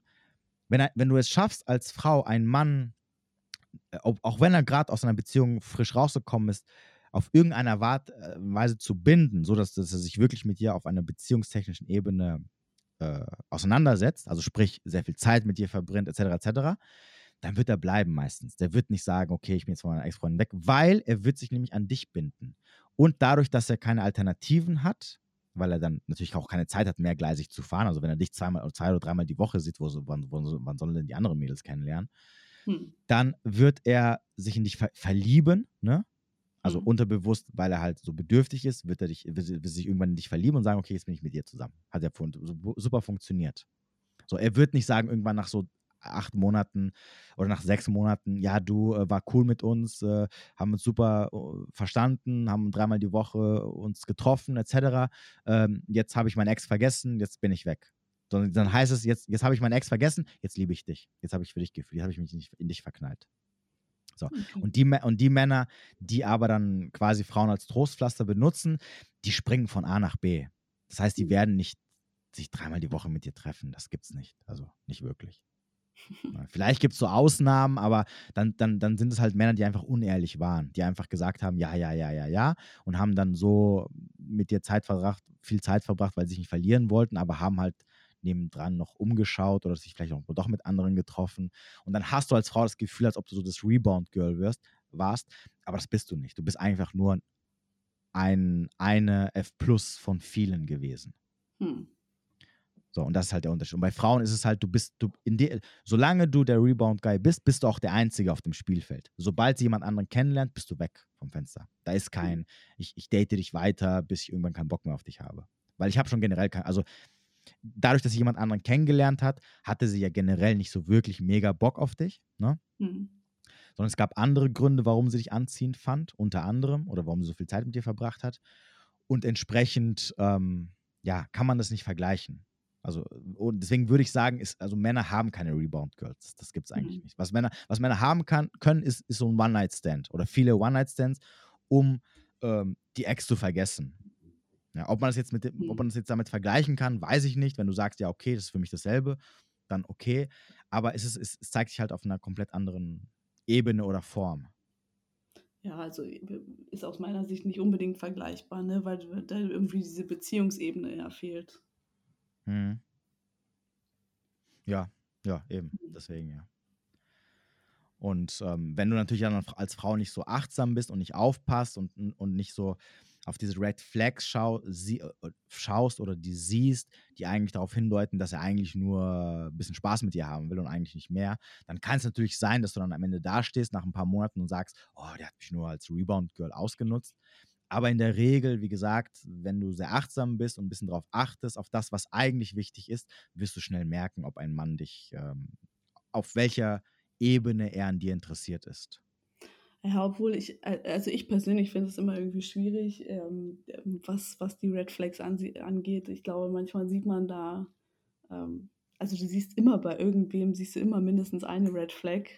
wenn, er, wenn du es schaffst, als Frau einen Mann, äh, auch wenn er gerade aus einer Beziehung frisch rausgekommen ist, auf irgendeine äh, Weise zu binden, sodass dass er sich wirklich mit dir auf einer beziehungstechnischen Ebene äh, auseinandersetzt, also sprich sehr viel Zeit mit dir verbringt, etc., etc., dann wird er bleiben meistens. Der wird nicht sagen, okay, ich bin jetzt von meiner Ex-Freundin weg, weil er wird sich nämlich an dich binden. Und dadurch, dass er keine Alternativen hat, weil er dann natürlich auch keine Zeit hat, mehrgleisig zu fahren. Also wenn er dich zweimal, zwei oder dreimal die Woche sieht, wo wann, wann sollen denn die anderen Mädels kennenlernen? Hm. Dann wird er sich in dich ver verlieben, ne? Also mhm. unterbewusst, weil er halt so bedürftig ist, wird er dich, wird, wird sich irgendwann in dich verlieben und sagen, okay, jetzt bin ich mit dir zusammen. Hat ja super funktioniert. So, er wird nicht sagen, irgendwann nach so acht Monaten oder nach sechs Monaten, ja, du äh, war cool mit uns, äh, haben uns super uh, verstanden, haben dreimal die Woche uns getroffen, etc. Ähm, jetzt habe ich meinen Ex vergessen, jetzt bin ich weg. Sondern dann heißt es, jetzt, jetzt habe ich meinen Ex vergessen, jetzt liebe ich dich. Jetzt habe ich für dich gefühlt, jetzt habe ich mich nicht in dich verknallt. So. Okay. Und, die, und die Männer, die aber dann quasi Frauen als Trostpflaster benutzen, die springen von A nach B. Das heißt, die mhm. werden nicht sich dreimal die Woche mit dir treffen. Das gibt es nicht. Also nicht wirklich. Vielleicht gibt es so Ausnahmen, aber dann, dann, dann sind es halt Männer, die einfach unehrlich waren, die einfach gesagt haben, ja, ja, ja, ja, ja, und haben dann so mit dir Zeit verbracht, viel Zeit verbracht, weil sie sich nicht verlieren wollten, aber haben halt nebendran noch umgeschaut oder sich vielleicht auch doch mit anderen getroffen. Und dann hast du als Frau das Gefühl, als ob du so das Rebound-Girl wirst, warst, aber das bist du nicht. Du bist einfach nur ein, eine F Plus von vielen gewesen. Hm. So, und das ist halt der Unterschied. Und bei Frauen ist es halt, du bist, du, in die, solange du der Rebound-Guy bist, bist du auch der Einzige auf dem Spielfeld. Sobald sie jemand anderen kennenlernt, bist du weg vom Fenster. Da ist kein, ich, ich date dich weiter, bis ich irgendwann keinen Bock mehr auf dich habe. Weil ich habe schon generell kein, also dadurch, dass sie jemand anderen kennengelernt hat, hatte sie ja generell nicht so wirklich mega Bock auf dich, ne? Mhm. Sondern es gab andere Gründe, warum sie dich anziehend fand, unter anderem, oder warum sie so viel Zeit mit dir verbracht hat. Und entsprechend, ähm, ja, kann man das nicht vergleichen. Also, und deswegen würde ich sagen, ist, also Männer haben keine Rebound-Girls. Das gibt es eigentlich mhm. nicht. Was Männer, was Männer haben kann, können, ist, ist so ein One-Night-Stand oder viele One-Night-Stands, um ähm, die Ex zu vergessen. Ja, ob man das jetzt mit dem, ob man das jetzt damit vergleichen kann, weiß ich nicht. Wenn du sagst, ja, okay, das ist für mich dasselbe, dann okay. Aber es, ist, es, es zeigt sich halt auf einer komplett anderen Ebene oder Form. Ja, also ist aus meiner Sicht nicht unbedingt vergleichbar, ne? weil da irgendwie diese Beziehungsebene ja fehlt. Mhm. Ja, ja, eben. Deswegen, ja. Und ähm, wenn du natürlich dann als Frau nicht so achtsam bist und nicht aufpasst und, und nicht so auf diese Red Flags schau, sie, äh, schaust oder die siehst, die eigentlich darauf hindeuten, dass er eigentlich nur ein bisschen Spaß mit dir haben will und eigentlich nicht mehr, dann kann es natürlich sein, dass du dann am Ende dastehst nach ein paar Monaten und sagst, oh, der hat mich nur als Rebound-Girl ausgenutzt. Aber in der Regel, wie gesagt, wenn du sehr achtsam bist und ein bisschen darauf achtest, auf das, was eigentlich wichtig ist, wirst du schnell merken, ob ein Mann dich, ähm, auf welcher Ebene er an dir interessiert ist. Ja, obwohl ich, also ich persönlich finde es immer irgendwie schwierig, ähm, was, was die Red Flags angeht. Ich glaube, manchmal sieht man da, ähm, also du siehst immer bei irgendwem, siehst du immer mindestens eine Red Flag.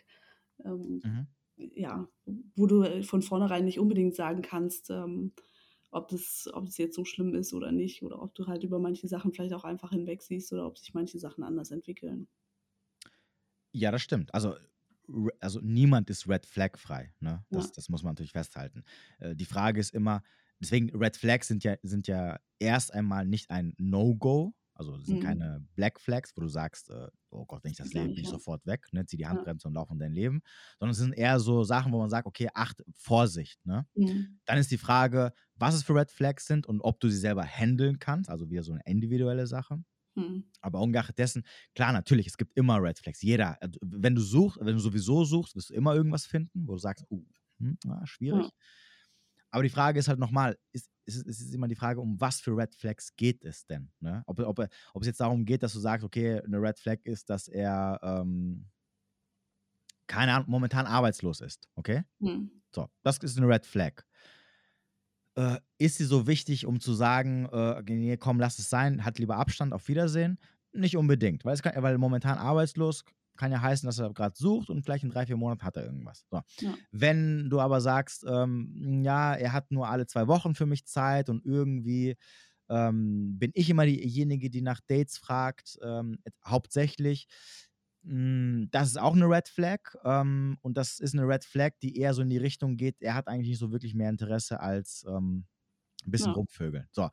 Ähm, mhm ja, wo du äh, von vornherein nicht unbedingt sagen kannst, ähm, ob, das, ob das jetzt so schlimm ist oder nicht, oder ob du halt über manche Sachen vielleicht auch einfach hinweg siehst oder ob sich manche Sachen anders entwickeln. Ja, das stimmt. Also, also niemand ist Red Flag frei. Ne? Das, ja. das muss man natürlich festhalten. Äh, die Frage ist immer, deswegen Red Flags sind ja, sind ja erst einmal nicht ein No-Go, also das sind mhm. keine Black Flags, wo du sagst, äh, oh Gott, wenn ich das sehe, bin ich sofort weg, ne? zieh die Handbremse ja. und lauf in dein Leben. Sondern es sind eher so Sachen, wo man sagt, okay, acht, Vorsicht. Ne? Mhm. Dann ist die Frage, was es für Red Flags sind und ob du sie selber handeln kannst, also wieder so eine individuelle Sache. Mhm. Aber ungeachtet dessen, klar, natürlich, es gibt immer Red Flags. Jeder, also, wenn du suchst, wenn du sowieso suchst, wirst du immer irgendwas finden, wo du sagst, uh, hm, na, schwierig. Ja. Aber die Frage ist halt nochmal, ist, ist, ist, ist immer die Frage, um was für Red Flags geht es denn? Ne? Ob, ob, ob es jetzt darum geht, dass du sagst, okay, eine Red Flag ist, dass er, ähm, keine Ahnung, momentan arbeitslos ist, okay? Hm. So, das ist eine Red Flag. Äh, ist sie so wichtig, um zu sagen, äh, nee, komm, lass es sein, hat lieber Abstand, auf Wiedersehen? Nicht unbedingt, weil, es kann, weil momentan arbeitslos kann ja heißen, dass er gerade sucht und vielleicht in drei, vier Monaten hat er irgendwas. So. Ja. Wenn du aber sagst, ähm, ja, er hat nur alle zwei Wochen für mich Zeit und irgendwie ähm, bin ich immer diejenige, die nach Dates fragt, ähm, hauptsächlich. Mh, hm, das ist auch eine Red Flag ähm, und das ist eine Red Flag, die eher so in die Richtung geht, er hat eigentlich nicht so wirklich mehr Interesse als ähm, ein bisschen ja. rumvögeln. So,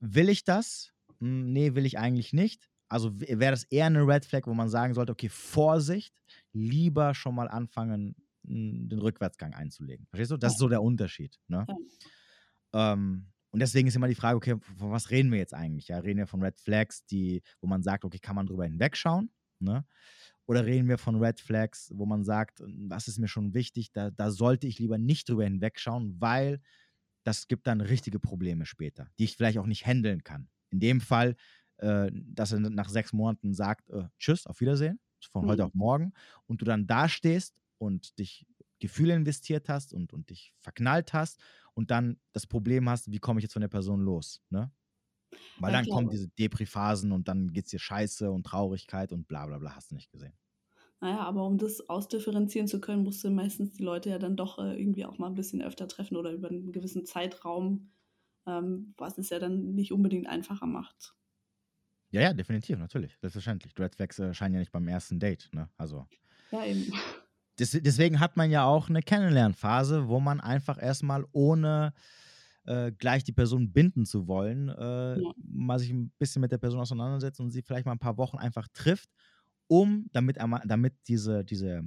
will ich das? Hm, nee, will ich eigentlich nicht also wäre das eher eine Red Flag, wo man sagen sollte, okay, Vorsicht, lieber schon mal anfangen, den Rückwärtsgang einzulegen. Verstehst du? Das ja. ist so der Unterschied. Ne? Ja. Ähm, und deswegen ist immer die Frage, okay, von was reden wir jetzt eigentlich? Ja, reden wir von Red Flags, die, wo man sagt, okay, kann man drüber hinwegschauen? Ne? Oder reden wir von Red Flags, wo man sagt, das ist mir schon wichtig, da, da sollte ich lieber nicht drüber hinwegschauen, weil das gibt dann richtige Probleme später, die ich vielleicht auch nicht handeln kann. In dem Fall, äh, dass er nach sechs Monaten sagt, äh, tschüss, auf Wiedersehen, von mhm. heute auf morgen, und du dann dastehst und dich Gefühle investiert hast und, und dich verknallt hast und dann das Problem hast, wie komme ich jetzt von der Person los, ne? Weil ja, dann kommen diese Depri-Phasen und dann geht es dir scheiße und Traurigkeit und bla bla bla, hast du nicht gesehen. Naja, aber um das ausdifferenzieren zu können, musst du meistens die Leute ja dann doch äh, irgendwie auch mal ein bisschen öfter treffen oder über einen gewissen Zeitraum, ähm, was es ja dann nicht unbedingt einfacher macht. Ja, ja, definitiv, natürlich. Selbstverständlich. Red Flags äh, scheinen ja nicht beim ersten Date, ne? Also. Ja, eben. Des, deswegen hat man ja auch eine Kennenlernphase, wo man einfach erstmal ohne äh, gleich die Person binden zu wollen, äh, ja. mal sich ein bisschen mit der Person auseinandersetzt und sie vielleicht mal ein paar Wochen einfach trifft, um, damit, damit diese, diese,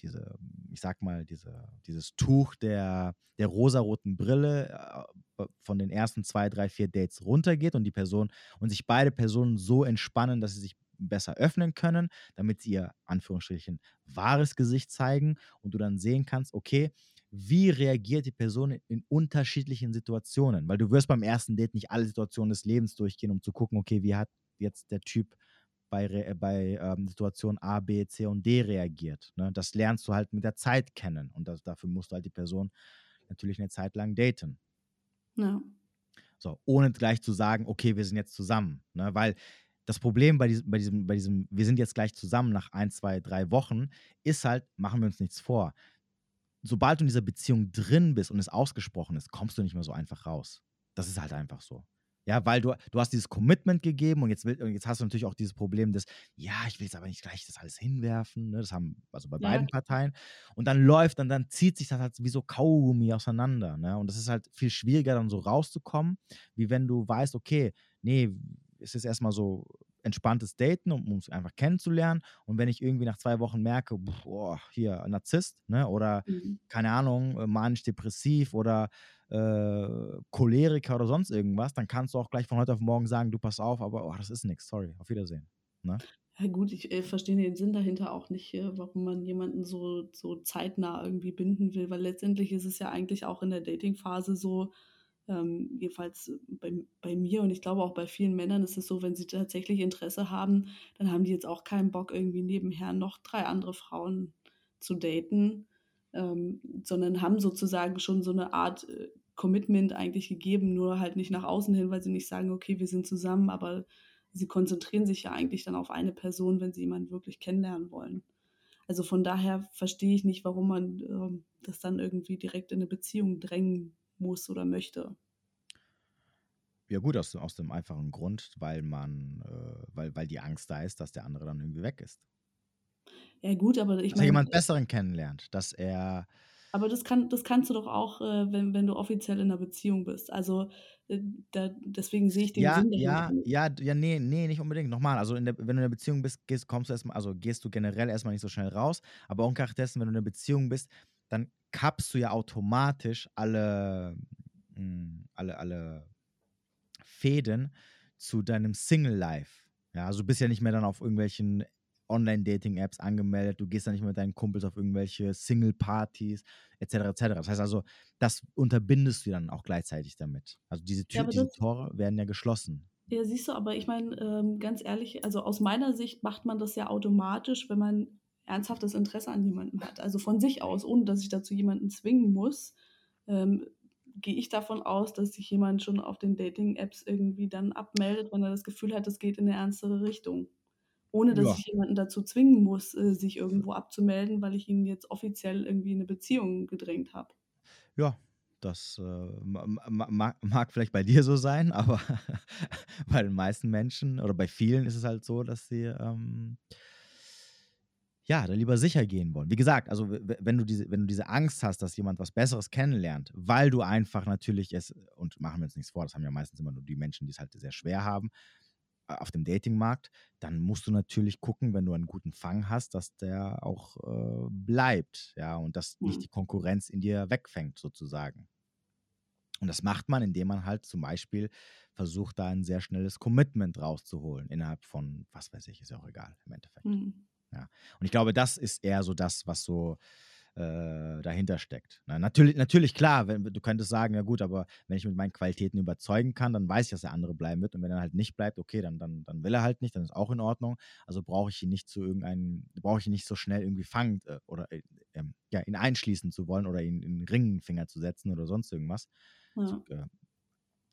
diese, ich sag mal, diese, dieses Tuch der, der rosaroten Brille äh, von den ersten zwei, drei, vier Dates runtergeht und die Person und sich beide Personen so entspannen, dass sie sich besser öffnen können, damit sie ihr Anführungsstrichen wahres Gesicht zeigen und du dann sehen kannst, okay, wie reagiert die Person in unterschiedlichen Situationen? Weil du wirst beim ersten Date nicht alle Situationen des Lebens durchgehen, um zu gucken, okay, wie hat jetzt der Typ bei, bei ähm, Situation A, B, C und D reagiert. Ne? Das lernst du halt mit der Zeit kennen und das, dafür musst du halt die Person natürlich eine Zeit lang daten. Ja. So, ohne gleich zu sagen, okay, wir sind jetzt zusammen. Ne? Weil das Problem bei diesem, bei, diesem, bei diesem, wir sind jetzt gleich zusammen nach ein, zwei, drei Wochen, ist halt, machen wir uns nichts vor. Sobald du in dieser Beziehung drin bist und es ausgesprochen ist, kommst du nicht mehr so einfach raus. Das ist halt einfach so. Ja, weil du, du hast dieses Commitment gegeben und jetzt, will, und jetzt hast du natürlich auch dieses Problem des, ja, ich will jetzt aber nicht gleich das alles hinwerfen. Ne? Das haben also bei ja. beiden Parteien. Und dann läuft und dann zieht sich das halt wie so Kaugummi auseinander. Ne? Und das ist halt viel schwieriger, dann so rauszukommen, wie wenn du weißt, okay, nee, ist es erstmal so entspanntes Daten, um uns einfach kennenzulernen. Und wenn ich irgendwie nach zwei Wochen merke, boah, hier Narzisst, ne, oder mhm. keine Ahnung, äh, manisch-depressiv oder äh, Choleriker oder sonst irgendwas, dann kannst du auch gleich von heute auf morgen sagen, du pass auf, aber oh, das ist nichts, sorry, auf Wiedersehen. Ne? Ja gut, ich äh, verstehe den Sinn dahinter auch nicht, äh, warum man jemanden so, so zeitnah irgendwie binden will, weil letztendlich ist es ja eigentlich auch in der Dating-Phase so, ähm, jedenfalls bei, bei mir und ich glaube auch bei vielen Männern ist es so, wenn sie tatsächlich Interesse haben, dann haben die jetzt auch keinen Bock, irgendwie nebenher noch drei andere Frauen zu daten, ähm, sondern haben sozusagen schon so eine Art äh, Commitment eigentlich gegeben, nur halt nicht nach außen hin, weil sie nicht sagen, okay, wir sind zusammen, aber sie konzentrieren sich ja eigentlich dann auf eine Person, wenn sie jemanden wirklich kennenlernen wollen. Also von daher verstehe ich nicht, warum man äh, das dann irgendwie direkt in eine Beziehung drängen muss oder möchte. Ja gut, aus, aus dem einfachen Grund, weil man, äh, weil, weil die Angst da ist, dass der andere dann irgendwie weg ist. Ja gut, aber ich meine... Dass er jemand Besseren kennenlernt, dass er... Aber das, kann, das kannst du doch auch, äh, wenn, wenn du offiziell in einer Beziehung bist. Also äh, da, deswegen sehe ich den ja, Sinn Ja, ja, ja, nee, nee, nicht unbedingt. Nochmal, also der, wenn du in einer Beziehung bist, gehst, kommst du erstmal, also gehst du generell erstmal nicht so schnell raus, aber ungeachtet wenn du in einer Beziehung bist, dann kappst du ja automatisch alle, mh, hm, alle, alle Fäden zu deinem Single-Life. Ja, also du bist ja nicht mehr dann auf irgendwelchen Online-Dating-Apps angemeldet, du gehst dann nicht mehr mit deinen Kumpels auf irgendwelche Single-Partys, etc., etc. Das heißt also, das unterbindest du dann auch gleichzeitig damit. Also diese, Tür, ja, diese Tore werden ja geschlossen. Ja, siehst du, aber ich meine, ähm, ganz ehrlich, also aus meiner Sicht macht man das ja automatisch, wenn man ernsthaftes Interesse an jemandem hat. Also von sich aus, ohne dass ich dazu jemanden zwingen muss, ähm, gehe ich davon aus, dass sich jemand schon auf den Dating-Apps irgendwie dann abmeldet, wenn er das Gefühl hat, es geht in eine ernstere Richtung. Ohne dass ja. ich jemanden dazu zwingen muss, äh, sich irgendwo abzumelden, weil ich ihn jetzt offiziell irgendwie in eine Beziehung gedrängt habe. Ja, das äh, mag, mag, vielleicht bei dir so sein, aber bei den meisten Menschen oder bei vielen ist es halt so, dass sie ähm, ja, da lieber sicher gehen wollen. Wie gesagt, also wenn du diese, wenn du diese Angst hast, dass jemand was Besseres kennenlernt, weil du einfach natürlich es, und machen wir uns nichts vor, das haben ja meistens immer nur die Menschen, die es halt sehr schwer haben, auf dem Datingmarkt, dann musst du natürlich gucken, wenn du einen guten Fang hast, dass der auch äh, bleibt, ja, und dass nicht Mhm. die Konkurrenz in dir wegfängt, sozusagen. Und das macht man, indem man halt zum Beispiel versucht, da ein sehr schnelles Commitment rauszuholen, innerhalb von, was weiß ich, ist ja auch egal im Endeffekt. Mhm. Ja. Und ich glaube, das ist eher so das, was so äh, dahinter steckt. Na, natürlich, natürlich, klar, wenn, du könntest sagen, ja gut, aber wenn ich mit meinen Qualitäten überzeugen kann, dann weiß ich, dass der andere bleiben wird. Und wenn er halt nicht bleibt, okay, dann, dann, dann will er halt nicht, dann ist auch in Ordnung. Also brauche ich ihn nicht zu irgendeinem, brauche ich ihn nicht so schnell irgendwie fangen äh, oder äh, ähm, ja, ihn einschließen zu wollen oder ihn in den Ringfinger zu setzen oder sonst irgendwas. Ja. Zu, äh,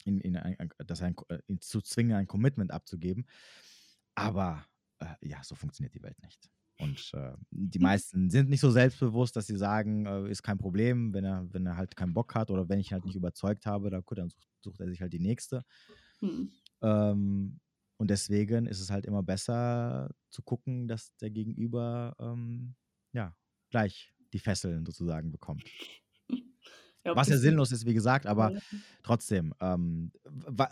ihn, ihn, ein, er ein, äh, ihn zu zwingen, ein Commitment abzugeben. Aber ja, so funktioniert die Welt nicht. Und äh, die meisten sind nicht so selbstbewusst, dass sie sagen, äh, ist kein Problem, wenn er, wenn er halt keinen Bock hat oder wenn ich ihn halt nicht überzeugt habe, dann, gut, dann sucht, sucht er sich halt die nächste. Mhm. Ähm, und deswegen ist es halt immer besser zu gucken, dass der Gegenüber ähm, ja gleich die Fesseln sozusagen bekommt. Ja, Was ja sinnlos ist, wie gesagt, aber Ja. trotzdem, ähm,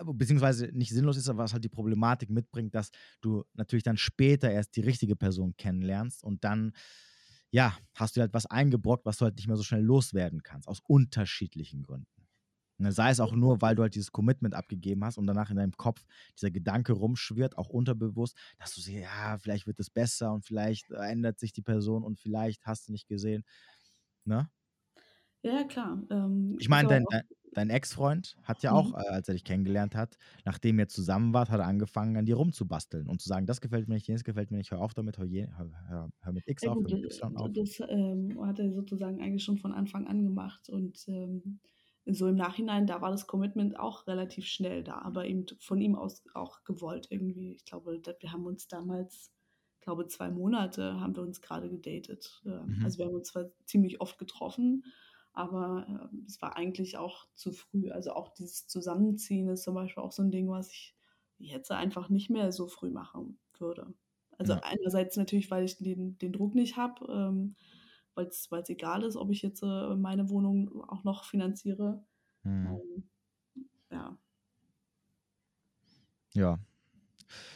beziehungsweise nicht sinnlos ist, aber was halt die Problematik mitbringt, dass du natürlich dann später erst die richtige Person kennenlernst und dann, ja, hast du halt was eingebrockt, was du halt nicht mehr so schnell loswerden kannst, aus unterschiedlichen Gründen. Ne, sei es auch nur, weil du halt dieses Commitment abgegeben hast und danach in deinem Kopf dieser Gedanke rumschwirrt, auch unterbewusst, dass du siehst, ja, vielleicht wird es besser und vielleicht äh, ändert sich die Person und vielleicht hast du nicht gesehen. Ne? Ja, klar. Ähm, Ich meine, dein, dein, dein Ex-Freund hat ja Mhm. auch, äh, als er dich kennengelernt hat, nachdem ihr zusammen wart, hat er angefangen, an dir rumzubasteln und zu sagen, das gefällt mir nicht, jenes gefällt mir nicht, hör auf damit, hör, je, hör, hör, hör mit X Ja auf, gut, hör mit äh, Y auf. das ähm, hat er sozusagen eigentlich schon von Anfang an gemacht und ähm, so im Nachhinein, da war das Commitment auch relativ schnell da, aber eben von ihm aus auch gewollt irgendwie. Ich glaube, da- wir haben uns damals, ich glaube zwei Monate haben wir uns gerade gedatet. Ähm, Mhm. Also wir haben uns zwar ziemlich oft getroffen, aber ähm, es war eigentlich auch zu früh. Also auch dieses Zusammenziehen ist zum Beispiel auch so ein Ding, was ich jetzt einfach nicht mehr so früh machen würde. Also Ja. einerseits natürlich, weil ich den, den Druck nicht habe, ähm, weil es egal ist, ob ich jetzt äh, meine Wohnung auch noch finanziere. Hm. Ähm, ja, Ja.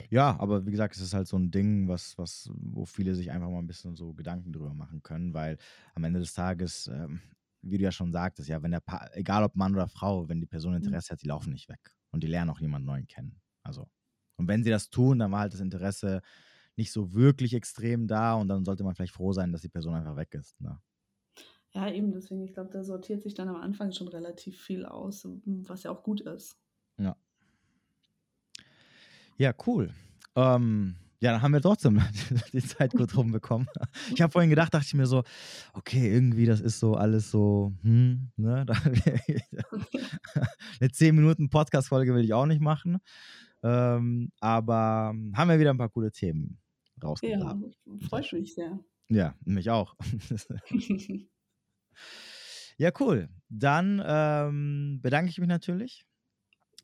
Ja, aber wie gesagt, es ist halt so ein Ding, was, was, wo viele sich einfach mal ein bisschen so Gedanken drüber machen können, weil am Ende des Tages, ähm, wie du ja schon sagtest, ja, wenn der pa egal ob Mann oder Frau, wenn die Person Mhm. Interesse hat, die laufen nicht weg. Und die lernen auch jemanden neuen kennen. Also. Und wenn sie das tun, dann war halt das Interesse nicht so wirklich extrem da und dann sollte man vielleicht froh sein, dass die Person einfach weg ist. Ne? ja eben deswegen, ich glaube, da sortiert sich dann am Anfang schon relativ viel aus, was ja auch gut ist. Ja. Ja, cool. Ähm, ja, dann haben wir trotzdem die Zeit gut rumbekommen. Ich habe vorhin gedacht, dachte ich mir so, okay, irgendwie, das ist so alles so, hm, ne? Eine 10 Minuten Podcast-Folge will ich auch nicht machen. Ähm, aber haben wir wieder ein paar coole Themen Ja, rausgebracht. freut mich sehr. Ja, mich auch. ja, cool. Dann ähm, bedanke ich mich natürlich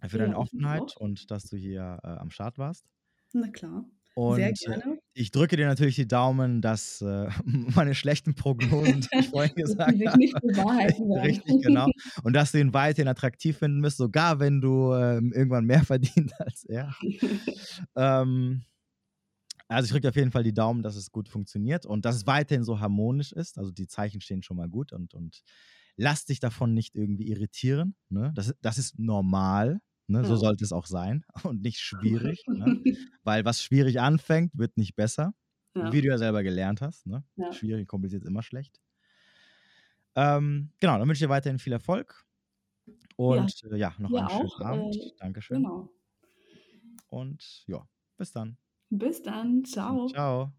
für Ja, deine ich Offenheit auch. und dass du hier äh, am Start warst. Na klar. Und Sehr äh, gerne. ich drücke dir natürlich die Daumen, dass äh, meine schlechten Prognosen, die ich vorhin gesagt habe, nicht richtig, genau. Und dass du ihn weiterhin attraktiv finden wirst, sogar wenn du ähm, irgendwann mehr verdienst als er. Ähm, also ich drücke auf jeden Fall die Daumen, dass es gut funktioniert und dass es weiterhin so harmonisch ist. Also die Zeichen stehen schon mal gut und, und lass dich davon nicht irgendwie irritieren. Ne? Das, das ist normal. Ne? So sollte es auch sein und nicht schwierig. ne? Weil was schwierig anfängt, wird nicht besser. ja. Wie du ja selber gelernt hast. Ne? Ja. Schwierig, kompliziert ist immer schlecht. Ähm, genau, dann wünsche ich dir weiterhin viel Erfolg. Und ja, äh, ja noch einen schönen auch, Abend. äh, Dankeschön. Genau. Und ja, bis dann. Bis dann. Ciao. Ciao.